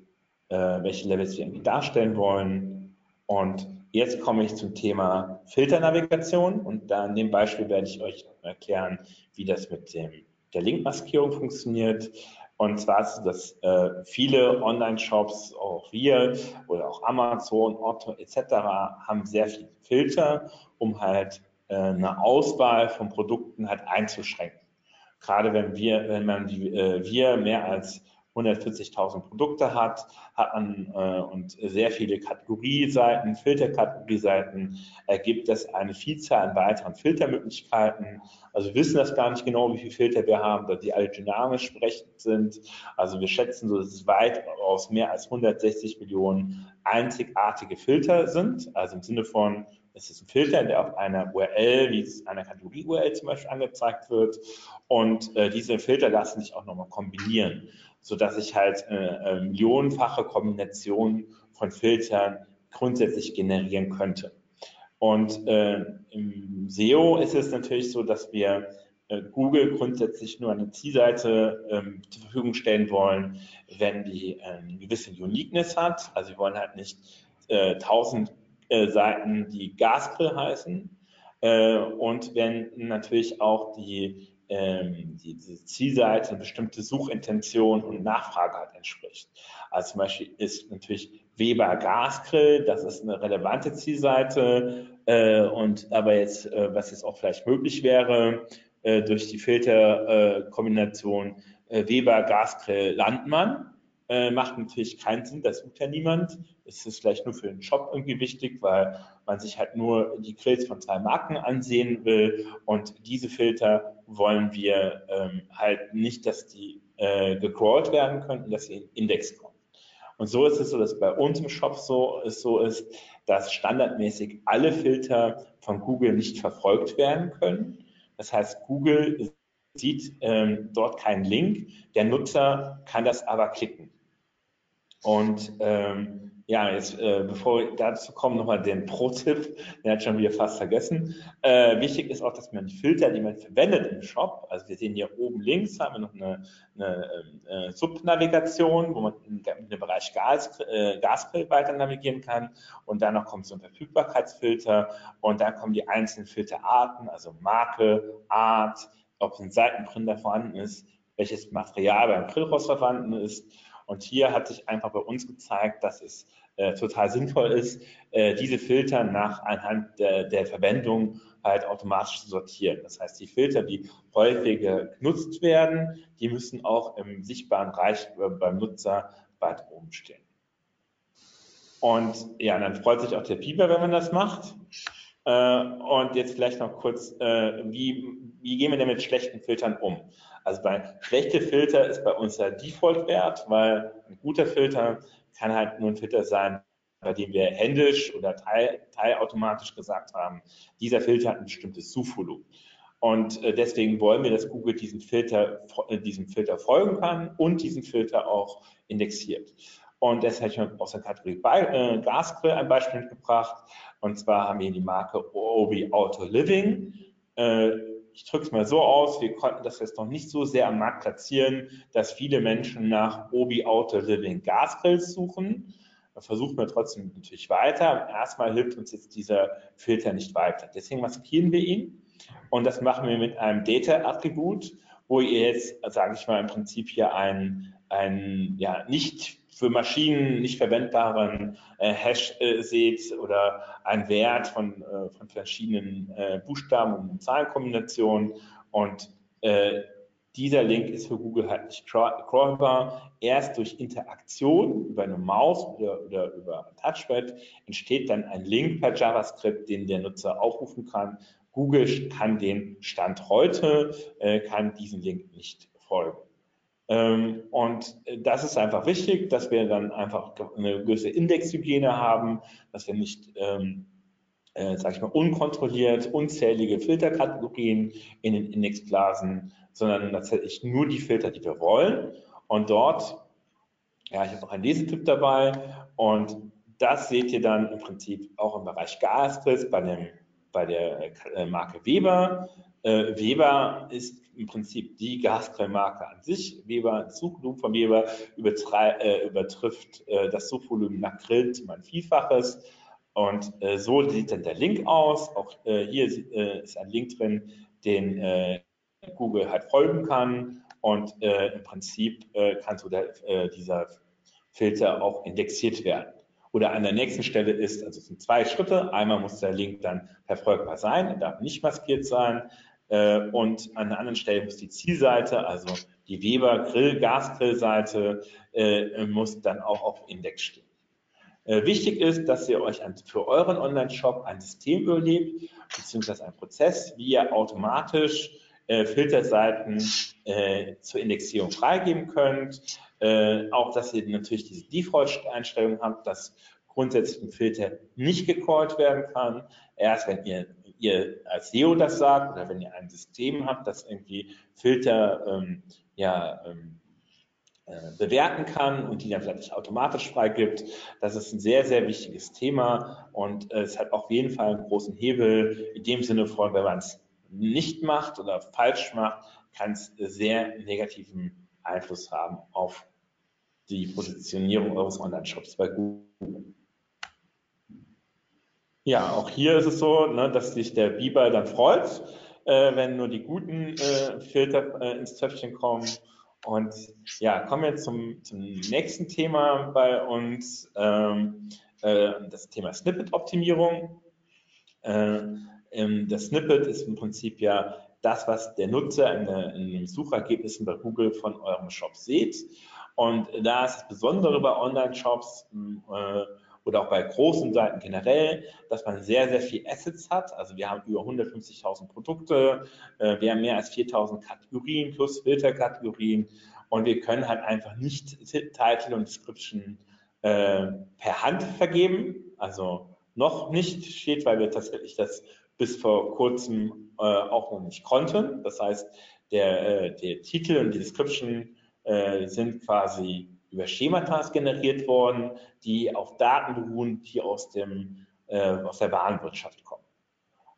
äh, welche Levels wir irgendwie darstellen wollen. Und jetzt komme ich zum Thema Filternavigation und da in dem Beispiel werde ich euch erklären, wie das mit dem, der Linkmaskierung funktioniert. Und zwar ist es, dass äh, viele Online-Shops, auch wir oder auch Amazon, Otto etc. haben sehr viele Filter, um halt äh, eine Auswahl von Produkten halt einzuschränken. Gerade wenn wir, wenn man die, äh, wir mehr als 140.000 Produkte hat, hat man äh, und sehr viele Kategorieseiten, Filterkategorieseiten, ergibt das eine Vielzahl an weiteren Filtermöglichkeiten. Also wir wissen das gar nicht genau, wie viele Filter wir haben, da die alle dynamisch sprechend sind. Also wir schätzen so, dass es weitaus mehr als 160 Millionen einzigartige Filter sind, also im Sinne von es ist ein Filter, der auf einer URL, wie es einer Kategorie-URL zum Beispiel angezeigt wird. Und äh, diese Filter lassen sich auch nochmal kombinieren so dass ich halt äh, äh, millionenfache Kombinationen von Filtern grundsätzlich generieren könnte. Und äh, im SEO ist es natürlich so, dass wir äh, Google grundsätzlich nur eine Zielseite ähm, zur Verfügung stellen wollen, wenn die äh, eine gewisse Uniqueness hat. Also wir wollen halt nicht äh, tausend äh, Seiten, die Gasgrill heißen. Äh, und wenn natürlich auch die ähm, die, diese Zielseite eine bestimmte Suchintention und Nachfrage halt entspricht. Also zum Beispiel ist natürlich Weber Gasgrill, das ist eine relevante Zielseite äh, und aber jetzt, äh, was jetzt auch vielleicht möglich wäre, äh, durch die Filterkombination äh, Weber Gasgrill Landmann, äh, macht natürlich keinen Sinn, das sucht ja niemand. Es ist vielleicht nur für den Shop irgendwie wichtig, weil man sich halt nur die Grills von zwei Marken ansehen will und diese Filter wollen wir ähm, halt nicht, dass die äh, gecrawlt werden können, dass sie in Index kommen. Und so ist es so, dass bei uns im Shop so, es so ist, dass standardmäßig alle Filter von Google nicht verfolgt werden können. Das heißt, Google sieht ähm, dort keinen Link, der Nutzer kann das aber klicken. Und ähm, ja, jetzt äh, bevor wir dazu kommen, nochmal den Pro-Tipp, den hat schon wieder fast vergessen. Äh, wichtig ist auch, dass man die Filter, die man verwendet im Shop, also wir sehen hier oben links, haben wir noch eine, eine äh, Subnavigation, wo man in, in den Bereich Gas, äh, Gasgrill weiter navigieren kann und dann noch kommt so ein Verfügbarkeitsfilter und dann kommen die einzelnen Filterarten, also Marke, Art, ob ein Seitenprinter vorhanden ist, welches Material beim Grillrost vorhanden ist und hier hat sich einfach bei uns gezeigt, dass es äh, total sinnvoll ist, äh, diese Filter nach anhand der, der, Verwendung halt automatisch zu sortieren. Das heißt, die Filter, die häufiger genutzt werden, die müssen auch im sichtbaren Bereich äh, beim Nutzer weit oben stehen. Und ja, dann freut sich auch der Pieper, wenn man das macht. Äh, und jetzt vielleicht noch kurz, äh, wie, wie gehen wir denn mit schlechten Filtern um? Also bei schlechte Filter ist bei uns der Default-Wert, weil ein guter Filter kann halt nur ein Filter sein, bei dem wir händisch oder teil, teilautomatisch gesagt haben, dieser Filter hat ein bestimmtes Suchvolumen. Und äh, deswegen wollen wir, dass Google diesen Filter, diesem Filter folgen kann und diesen Filter auch indexiert. Und deshalb habe ich aus der Kategorie äh, Gasgrill ein Beispiel mitgebracht. Und zwar haben wir die Marke Obi Auto Living ich drücke es mal so aus, wir konnten das jetzt noch nicht so sehr am Markt platzieren, dass viele Menschen nach Obi Auto Living Gasgrills suchen. Da versuchen wir trotzdem natürlich weiter. Erstmal hilft uns jetzt dieser Filter nicht weiter. Deswegen maskieren wir ihn und das machen wir mit einem Data-Attribut, wo ihr jetzt, sage ich mal, im Prinzip hier ein, ein ja, nicht für Maschinen nicht verwendbaren äh, Hash äh, seht oder ein Wert von, äh, von verschiedenen äh, Buchstaben und Zahlenkombinationen. Und äh, dieser Link ist für Google halt nicht crawlbar. Erst durch Interaktion über eine Maus oder, oder über ein Touchpad entsteht dann ein Link per JavaScript, den der Nutzer aufrufen kann. Google kann den Stand heute, äh, kann diesen Link nicht folgen. Ähm, und das ist einfach wichtig, dass wir dann einfach eine gewisse Indexhygiene haben, dass wir nicht, ähm, äh, sag ich mal, unkontrolliert unzählige Filterkategorien in den Index blasen, sondern tatsächlich nur die Filter, die wir wollen. Und dort, ja, ich habe noch einen Lesetipp dabei und das seht ihr dann im Prinzip auch im Bereich Gasgrills bei, bei der äh, Marke Weber. Äh, Weber ist im Prinzip die Gasquellmarke an sich. Weber, das Suchvolumen von Weber äh, übertrifft äh, das Suchvolumen nach Grill um ein Vielfaches. Und äh, so sieht dann der Link aus. Auch äh, hier äh, ist ein Link drin, den Google halt folgen kann. und im Prinzip kann so der, dieser Filter auch indexiert werden. Oder an der nächsten Stelle ist, also es sind zwei Schritte, einmal muss der Link dann verfolgbar sein, er darf nicht maskiert sein äh, und an der anderen Stelle muss die Zielseite, also die Weber Grill, Gasgrillseite, äh, muss dann auch auf Index stehen. Äh, wichtig ist, dass ihr euch für euren Online-Shop ein System überlegt, beziehungsweise ein Prozess, wie ihr automatisch äh, Filterseiten äh, zur Indexierung freigeben könnt. Äh, auch, dass ihr natürlich diese Default-Einstellung habt, dass grundsätzlich ein Filter nicht gecallt werden kann. Erst wenn ihr, ihr als SEO das sagt oder wenn ihr ein System habt, das irgendwie Filter ähm, ja, ähm, äh, bewerten kann und die dann vielleicht automatisch freigibt. Das ist ein sehr, sehr wichtiges Thema und äh, es hat auf jeden Fall einen großen Hebel in dem Sinne von, wenn man es nicht macht oder falsch macht, kann es sehr negativen Einfluss haben auf die Positionierung eures Online-Shops bei Google. Ja, auch hier ist es so, ne, dass sich der Biber dann freut, äh, wenn nur die guten äh, Filter äh, ins Töpfchen kommen und ja, kommen wir zum, zum nächsten Thema bei uns, ähm, äh, das Thema Snippet-Optimierung. Äh, ähm, das Snippet ist im Prinzip ja das, was der Nutzer in, in den Suchergebnissen bei Google von eurem Shop sieht. Und da ist das Besondere bei Online-Shops, äh, oder auch bei großen Seiten generell, dass man sehr, sehr viel Assets hat. Also wir haben über 150.000 Produkte, äh, wir haben mehr als 4.000 Kategorien plus Filterkategorien und wir können halt einfach nicht Title und Description äh, per Hand vergeben. Also noch nicht steht, weil wir tatsächlich das bis vor kurzem äh, auch noch nicht konnten. Das heißt, der, äh, der Titel und die Description äh, sind quasi über Schemata generiert worden, die auf Daten beruhen, die aus, dem, äh, aus der Warenwirtschaft kommen.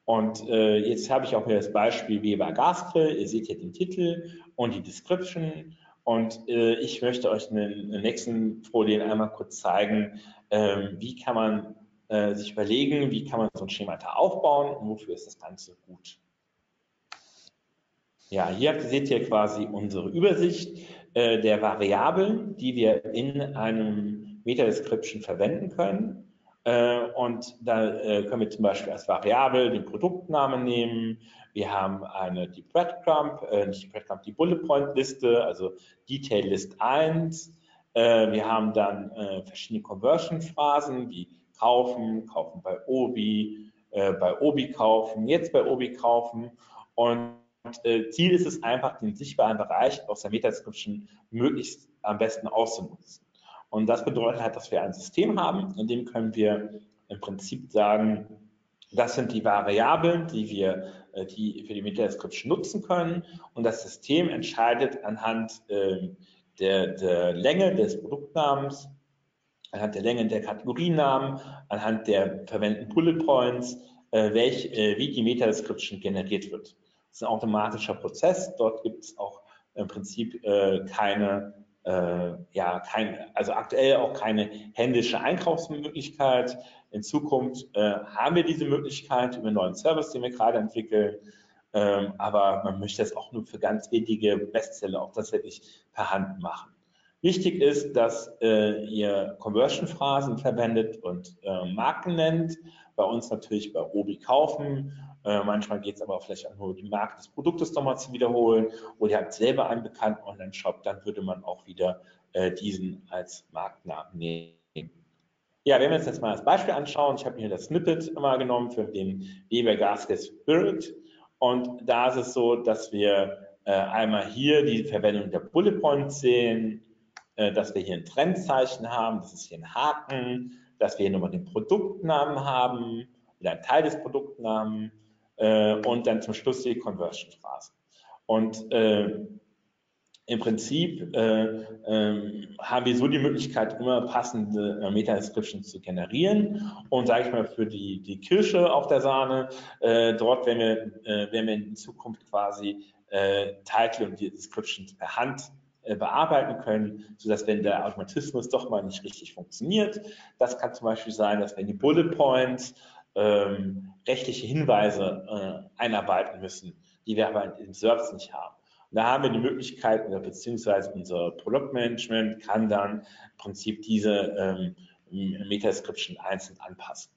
Und äh, jetzt habe ich auch hier das Beispiel Weber Gasgrill. Ihr seht hier den Titel und die Description. Und äh, ich möchte euch in den, nächsten Folien einmal kurz zeigen, ähm, wie kann man äh, sich überlegen, wie kann man so ein Schemata aufbauen und wofür ist das Ganze gut. Ja, hier seht ihr quasi unsere Übersicht äh, der Variablen, die wir in einem Meta-Description verwenden können. Äh, und da äh, können wir zum Beispiel als Variable den Produktnamen nehmen. Wir haben eine, die Breadcrumb, äh, nicht die Breadcrumb, die Bullet Point Liste, also Detail List 1. Äh, wir haben dann äh, verschiedene Conversion Phrasen wie kaufen, kaufen bei Obi, bei Obi kaufen, jetzt bei Obi kaufen. Und äh, Ziel ist es einfach, den sichtbaren Bereich aus der Meta-Description möglichst am besten auszunutzen. Und das bedeutet halt, dass wir ein System haben, in dem können wir im Prinzip sagen, das sind die Variablen, die wir äh, die für die Meta-Description nutzen können. Und das System entscheidet anhand äh, der, der Länge des Produktnamens, anhand der Länge der Kategorienamen, anhand der verwendeten Bullet Points, äh, welch, äh, wie die Meta-Description generiert wird. Das ist ein automatischer Prozess. Dort gibt es auch im Prinzip äh, keine, äh, ja, kein, also aktuell auch keine händische Einkaufsmöglichkeit. In Zukunft äh, haben wir diese Möglichkeit über einen neuen Service, den wir gerade entwickeln. Ähm, aber man möchte es auch nur für ganz wenige Bestseller auch tatsächlich per Hand machen. Wichtig ist, dass äh, ihr Conversion-Phrasen verwendet und äh, Marken nennt. Bei uns natürlich bei Obi kaufen äh, manchmal geht es aber vielleicht auch nur, die Marke des Produktes nochmal zu wiederholen oder ihr habt selber einen bekannten Online-Shop, dann würde man auch wieder äh, diesen als Markennamen nehmen. Ja, wenn wir uns jetzt mal das Beispiel anschauen, ich habe mir das Snippet immer genommen für den Weber Gasket Spirit und da ist es so, dass wir äh, einmal hier die Verwendung der Bullet Points sehen, äh, dass wir hier ein Trendzeichen haben, das ist hier ein Haken, dass wir hier nochmal den Produktnamen haben oder einen Teil des Produktnamen, äh, und dann zum Schluss die Conversion-Phrase. Und äh, im Prinzip äh, äh, haben wir so die Möglichkeit, immer passende äh, Meta-Descriptions zu generieren. Und sage ich mal, für die, die Kirsche auf der Sahne, äh, dort werden wir, äh, werden wir in Zukunft quasi äh, Title und die Descriptions per Hand bearbeiten können, sodass wenn der Automatismus doch mal nicht richtig funktioniert, das kann zum Beispiel sein, dass wenn die Bullet Points ähm, rechtliche Hinweise äh, einarbeiten müssen, die wir aber im Service nicht haben. da haben wir die Möglichkeit, beziehungsweise unser Produktmanagement kann dann im Prinzip diese ähm, Meta-Description einzeln anpassen.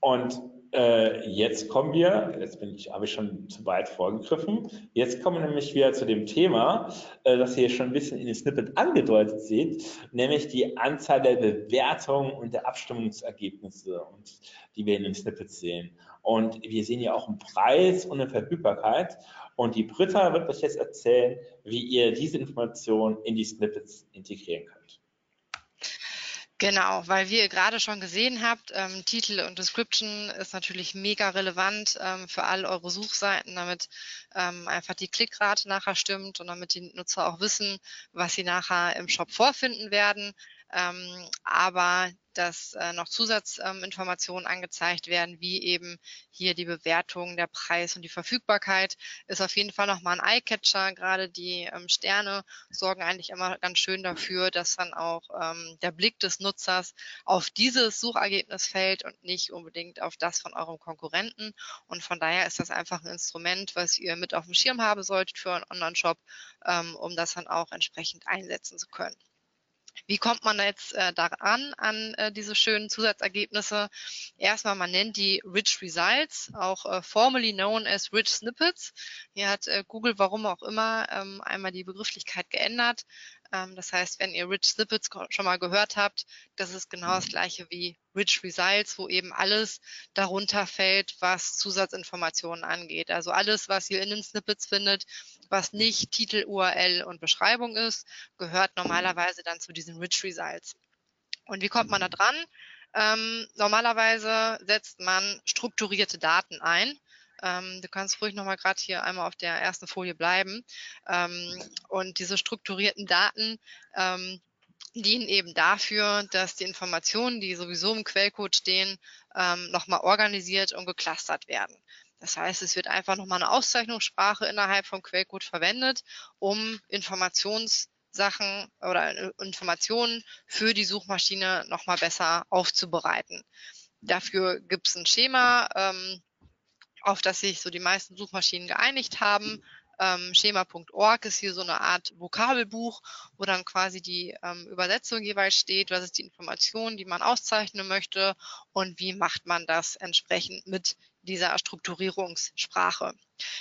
Und äh, jetzt kommen wir, jetzt bin ich, habe ich schon zu weit vorgegriffen, jetzt kommen wir nämlich wieder zu dem Thema, äh, das ihr schon ein bisschen in den Snippet angedeutet seht, nämlich die Anzahl der Bewertungen und der Abstimmungsergebnisse, und, die wir in dem Snippet sehen. Und wir sehen ja auch einen Preis und eine Verfügbarkeit. Und die Britta wird euch jetzt erzählen, wie ihr diese Informationen in die Snippets integrieren könnt. Genau, weil wie ihr gerade schon gesehen habt, ähm, Titel und Description ist natürlich mega relevant ähm, für all eure Suchseiten, damit ähm, einfach die Klickrate nachher stimmt und damit die Nutzer auch wissen, was sie nachher im Shop vorfinden werden. Ähm, aber dass äh, noch Zusatzinformationen ähm, angezeigt werden, wie eben hier die Bewertung, der Preis und die Verfügbarkeit, ist auf jeden Fall nochmal ein Eyecatcher. Gerade die ähm, Sterne sorgen eigentlich immer ganz schön dafür, dass dann auch ähm, der Blick des Nutzers auf dieses Suchergebnis fällt und nicht unbedingt auf das von eurem Konkurrenten. Und von daher ist das einfach ein Instrument, was ihr mit auf dem Schirm haben solltet für einen Online-Shop, ähm, um das dann auch entsprechend einsetzen zu können. Wie kommt man jetzt äh, daran, an äh, diese schönen Zusatzergebnisse? Erstmal, man nennt die Rich Results, auch äh, formerly known as Rich Snippets. Hier hat äh, Google, warum auch immer, ähm, einmal die Begrifflichkeit geändert. Ähm, das heißt, wenn ihr Rich Snippets schon mal gehört habt, das ist genau das gleiche wie Rich Results, wo eben alles darunter fällt, was Zusatzinformationen angeht. Also alles, was ihr in den Snippets findet, was nicht Titel, URL und Beschreibung ist, gehört normalerweise dann zu diesen Rich Results. Und wie kommt man da dran? Ähm, normalerweise setzt man strukturierte Daten ein. Ähm, du kannst ruhig nochmal gerade hier einmal auf der ersten Folie bleiben. Ähm, und diese strukturierten Daten ähm, dienen eben dafür, dass die Informationen, die sowieso im Quellcode stehen, ähm, nochmal organisiert und geclustert werden. Das heißt, es wird einfach nochmal eine Auszeichnungssprache innerhalb vom Quellcode verwendet, um Informationssachen oder äh, Informationen für die Suchmaschine nochmal besser aufzubereiten. Dafür gibt es ein Schema, ähm, auf das sich so die meisten Suchmaschinen geeinigt haben. Ähm, Schema.org ist hier so eine Art Vokabelbuch, wo dann quasi die ähm, Übersetzung jeweils steht, was ist die Information, die man auszeichnen möchte und wie macht man das entsprechend mit dieser Strukturierungssprache.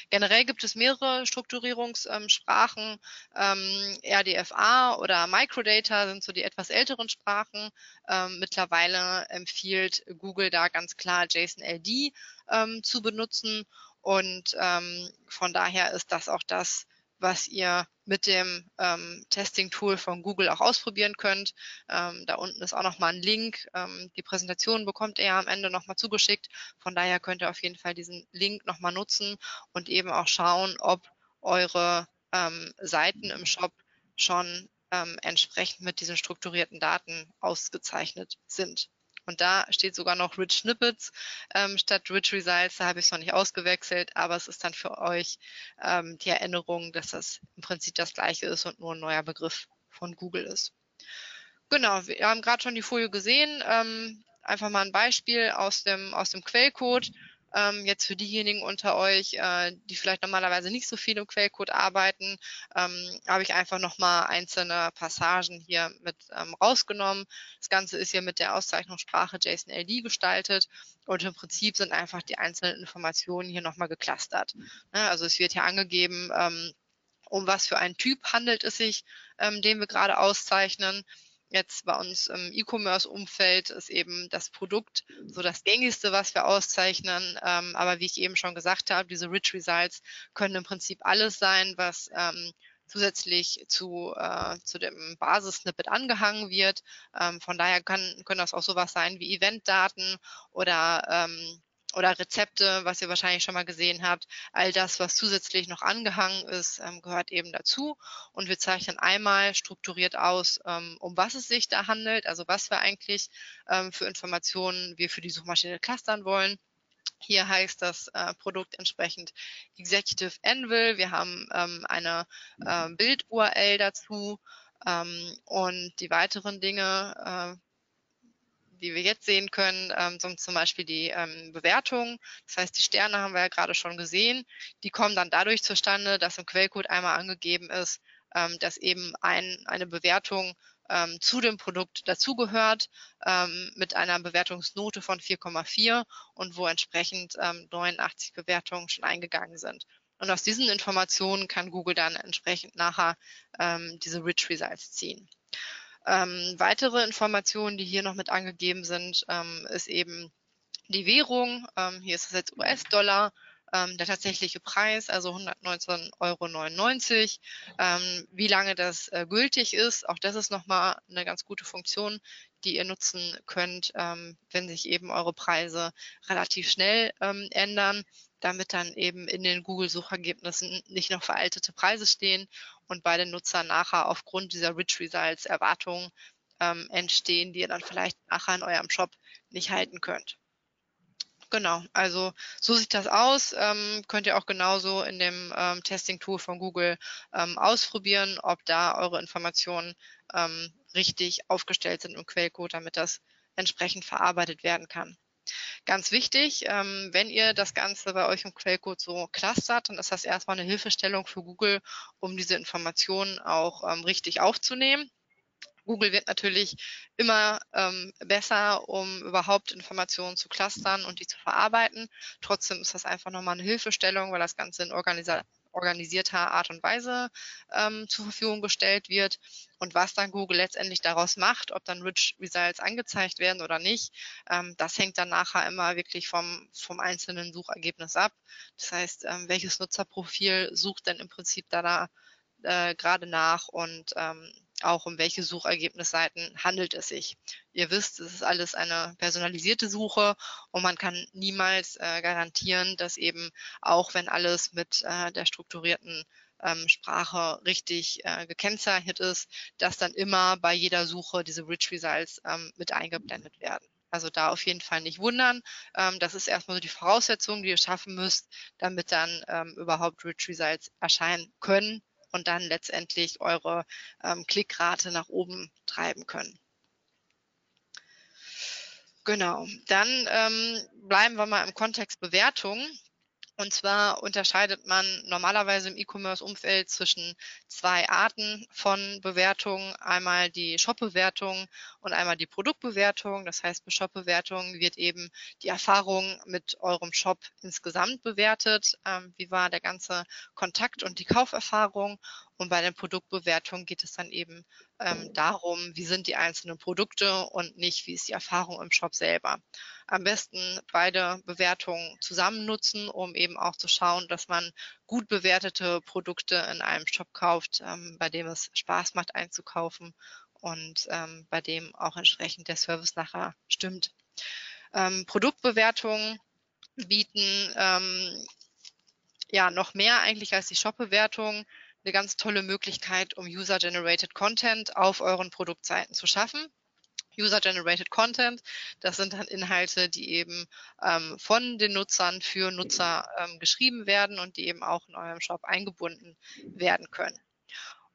Generell gibt es mehrere Strukturierungssprachen. Ähm, RDFA oder Microdata sind so die etwas älteren Sprachen. Ähm, mittlerweile empfiehlt Google da ganz klar JSON-LD ähm, zu benutzen. Und ähm, von daher ist das auch das, was ihr mit dem ähm, Testing-Tool von Google auch ausprobieren könnt. Ähm, da unten ist auch nochmal ein Link. Ähm, die Präsentation bekommt ihr ja am Ende nochmal zugeschickt. Von daher könnt ihr auf jeden Fall diesen Link nochmal nutzen und eben auch schauen, ob eure ähm, Seiten im Shop schon ähm, entsprechend mit diesen strukturierten Daten ausgezeichnet sind. Und da steht sogar noch Rich Snippets ähm, statt Rich Results. Da habe ich es noch nicht ausgewechselt, aber es ist dann für euch ähm, die Erinnerung, dass das im Prinzip das gleiche ist und nur ein neuer Begriff von Google ist. Genau, wir haben gerade schon die Folie gesehen. Ähm, einfach mal ein Beispiel aus dem, aus dem Quellcode. Ähm, jetzt für diejenigen unter euch, äh, die vielleicht normalerweise nicht so viel im Quellcode arbeiten, ähm, habe ich einfach nochmal einzelne Passagen hier mit ähm, rausgenommen. Das Ganze ist hier mit der Auszeichnungssprache JSON-LD gestaltet und im Prinzip sind einfach die einzelnen Informationen hier nochmal geclustert. Ne, also es wird hier angegeben, ähm, um was für einen Typ handelt es sich, ähm, den wir gerade auszeichnen jetzt bei uns im E-Commerce-Umfeld ist eben das Produkt so das gängigste, was wir auszeichnen. Ähm, aber wie ich eben schon gesagt habe, diese Rich Results können im Prinzip alles sein, was ähm, zusätzlich zu, äh, zu dem Basis-Snippet angehangen wird. Ähm, von daher kann, können das auch sowas sein wie Eventdaten oder ähm, oder Rezepte, was ihr wahrscheinlich schon mal gesehen habt. All das, was zusätzlich noch angehangen ist, ähm, gehört eben dazu. Und wir zeichnen einmal strukturiert aus, ähm, um was es sich da handelt, also was wir eigentlich ähm, für Informationen wir für die Suchmaschine clustern wollen. Hier heißt das äh, Produkt entsprechend Executive Anvil. Wir haben ähm, eine äh, Bild-URL dazu ähm, und die weiteren Dinge, äh, die wir jetzt sehen können, ähm, zum Beispiel die ähm, Bewertungen. Das heißt, die Sterne haben wir ja gerade schon gesehen. Die kommen dann dadurch zustande, dass im Quellcode einmal angegeben ist, ähm, dass eben ein, eine Bewertung ähm, zu dem Produkt dazugehört ähm, mit einer Bewertungsnote von 4,4 und wo entsprechend ähm, 89 Bewertungen schon eingegangen sind. Und aus diesen Informationen kann Google dann entsprechend nachher ähm, diese Rich Results ziehen. Ähm, weitere Informationen, die hier noch mit angegeben sind, ähm, ist eben die Währung. Ähm, hier ist es jetzt US-Dollar. Ähm, der tatsächliche Preis, also 119,99 Euro. Ähm, wie lange das äh, gültig ist, auch das ist nochmal eine ganz gute Funktion, die ihr nutzen könnt, ähm, wenn sich eben eure Preise relativ schnell ähm, ändern, damit dann eben in den Google-Suchergebnissen nicht noch veraltete Preise stehen und bei den Nutzern nachher aufgrund dieser Rich Results Erwartungen ähm, entstehen, die ihr dann vielleicht nachher in eurem Shop nicht halten könnt. Genau, also so sieht das aus. Ähm, könnt ihr auch genauso in dem ähm, Testing-Tool von Google ähm, ausprobieren, ob da eure Informationen ähm, richtig aufgestellt sind im Quellcode, damit das entsprechend verarbeitet werden kann. Ganz wichtig, ähm, wenn ihr das Ganze bei euch im Quellcode so clustert, dann ist das erstmal eine Hilfestellung für Google, um diese Informationen auch ähm, richtig aufzunehmen. Google wird natürlich immer ähm, besser, um überhaupt Informationen zu clustern und die zu verarbeiten. Trotzdem ist das einfach nochmal eine Hilfestellung, weil das Ganze in organisa organisierter Art und Weise ähm, zur Verfügung gestellt wird. Und was dann Google letztendlich daraus macht, ob dann Rich Results angezeigt werden oder nicht, ähm, das hängt dann nachher immer wirklich vom, vom einzelnen Suchergebnis ab. Das heißt, ähm, welches Nutzerprofil sucht denn im Prinzip da, da äh, gerade nach und ähm, auch um welche Suchergebnisseiten handelt es sich. Ihr wisst, es ist alles eine personalisierte Suche und man kann niemals äh, garantieren, dass eben auch wenn alles mit äh, der strukturierten ähm, Sprache richtig äh, gekennzeichnet ist, dass dann immer bei jeder Suche diese Rich Results ähm, mit eingeblendet werden. Also da auf jeden Fall nicht wundern. Ähm, das ist erstmal so die Voraussetzung, die ihr schaffen müsst, damit dann ähm, überhaupt Rich Results erscheinen können und dann letztendlich eure ähm, Klickrate nach oben treiben können. Genau, dann ähm, bleiben wir mal im Kontext Bewertung. Und zwar unterscheidet man normalerweise im E-Commerce-Umfeld zwischen zwei Arten von Bewertungen. Einmal die Shop-Bewertung und einmal die Produktbewertung. Das heißt, bei Shop-Bewertung wird eben die Erfahrung mit eurem Shop insgesamt bewertet. Ähm, wie war der ganze Kontakt und die Kauferfahrung? Und bei den Produktbewertungen geht es dann eben ähm, darum, wie sind die einzelnen Produkte und nicht, wie ist die Erfahrung im Shop selber. Am besten beide Bewertungen zusammen nutzen, um eben auch zu schauen, dass man gut bewertete Produkte in einem Shop kauft, ähm, bei dem es Spaß macht einzukaufen und ähm, bei dem auch entsprechend der Service nachher stimmt. Ähm, Produktbewertungen bieten ähm, ja noch mehr eigentlich als die Shop-Bewertung eine ganz tolle Möglichkeit, um User-Generated Content auf euren Produktseiten zu schaffen. User-Generated Content, das sind dann Inhalte, die eben ähm, von den Nutzern für Nutzer ähm, geschrieben werden und die eben auch in eurem Shop eingebunden werden können.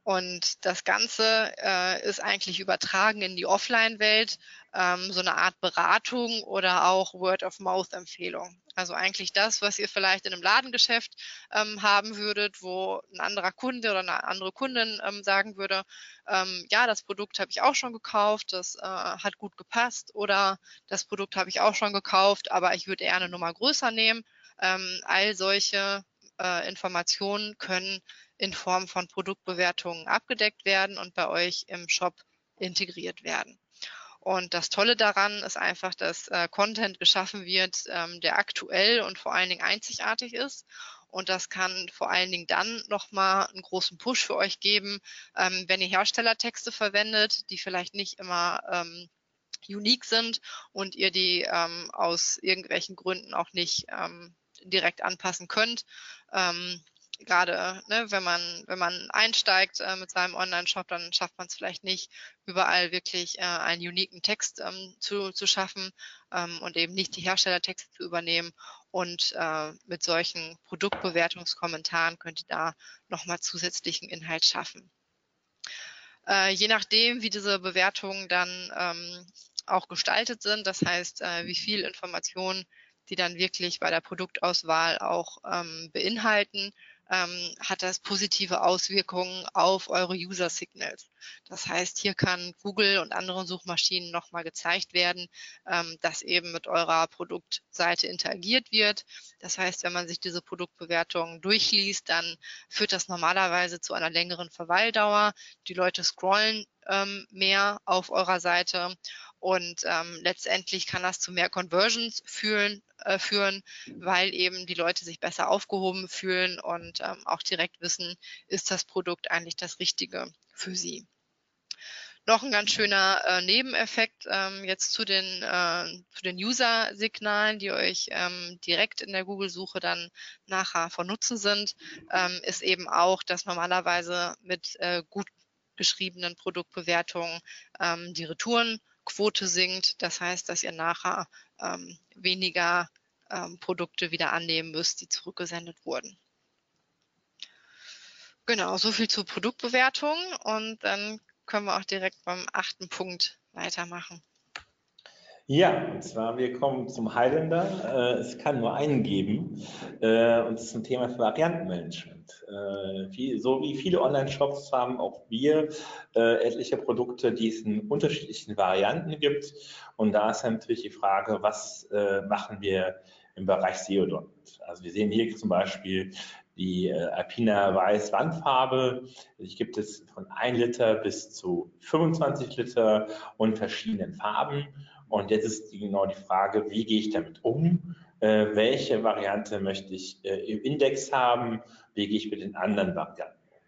Und das Ganze äh, ist eigentlich übertragen in die Offline-Welt, ähm, so eine Art Beratung oder auch Word-of-Mouth-Empfehlung. Also eigentlich das, was ihr vielleicht in einem Ladengeschäft ähm, haben würdet, wo ein anderer Kunde oder eine andere Kundin ähm, sagen würde, ähm, ja, das Produkt habe ich auch schon gekauft, das äh, hat gut gepasst oder das Produkt habe ich auch schon gekauft, aber ich würde eher eine Nummer größer nehmen. Ähm, all solche äh, Informationen können in Form von Produktbewertungen abgedeckt werden und bei euch im Shop integriert werden. Und das Tolle daran ist einfach, dass äh, Content geschaffen wird, ähm, der aktuell und vor allen Dingen einzigartig ist. Und das kann vor allen Dingen dann nochmal einen großen Push für euch geben, ähm, wenn ihr Herstellertexte verwendet, die vielleicht nicht immer ähm, unique sind und ihr die ähm, aus irgendwelchen Gründen auch nicht ähm, direkt anpassen könnt. Ähm, gerade ne, wenn man wenn man einsteigt äh, mit seinem Online-Shop, dann schafft man es vielleicht nicht, überall wirklich äh, einen uniken Text ähm, zu, zu schaffen ähm, und eben nicht die Herstellertexte zu übernehmen. Und äh, mit solchen Produktbewertungskommentaren könnt ihr da nochmal zusätzlichen Inhalt schaffen. Äh, je nachdem, wie diese Bewertungen dann ähm, auch gestaltet sind. Das heißt, äh, wie viel Informationen die dann wirklich bei der Produktauswahl auch ähm, beinhalten ähm, hat das positive Auswirkungen auf eure User Signals. Das heißt, hier kann Google und anderen Suchmaschinen nochmal gezeigt werden, ähm, dass eben mit eurer Produktseite interagiert wird. Das heißt, wenn man sich diese Produktbewertungen durchliest, dann führt das normalerweise zu einer längeren Verweildauer. Die Leute scrollen ähm, mehr auf eurer Seite und ähm, letztendlich kann das zu mehr Conversions führen, äh, führen, weil eben die Leute sich besser aufgehoben fühlen und ähm, auch direkt wissen, ist das Produkt eigentlich das Richtige für sie. Noch ein ganz schöner äh, Nebeneffekt ähm, jetzt zu den, äh, zu den User-Signalen, die euch ähm, direkt in der Google-Suche dann nachher von Nutzen sind, ähm, ist eben auch, dass normalerweise mit äh, gut geschriebenen Produktbewertungen ähm, die Retouren Quote sinkt. Das heißt, dass ihr nachher ähm, weniger ähm, Produkte wieder annehmen müsst, die zurückgesendet wurden. Genau, so viel zur Produktbewertung und dann können wir auch direkt beim achten Punkt weitermachen. Ja, und zwar wir kommen zum Highlander. Äh, es kann nur einen geben äh, und es ist ein Thema für Variantenmanagement. Äh, so wie viele Online-Shops haben auch wir etliche Produkte, die es in unterschiedlichen Varianten gibt. Und da ist natürlich die Frage, was machen wir im Bereich SEO? Also wir sehen hier zum Beispiel die Alpina Weiß Wandfarbe. Die gibt es von 1 Liter bis zu 25 Liter und verschiedenen Farben. Und jetzt ist genau die Frage, wie gehe ich damit um? Äh, welche Variante möchte ich äh, im Index haben? Wie gehe ich mit den anderen Varianten um?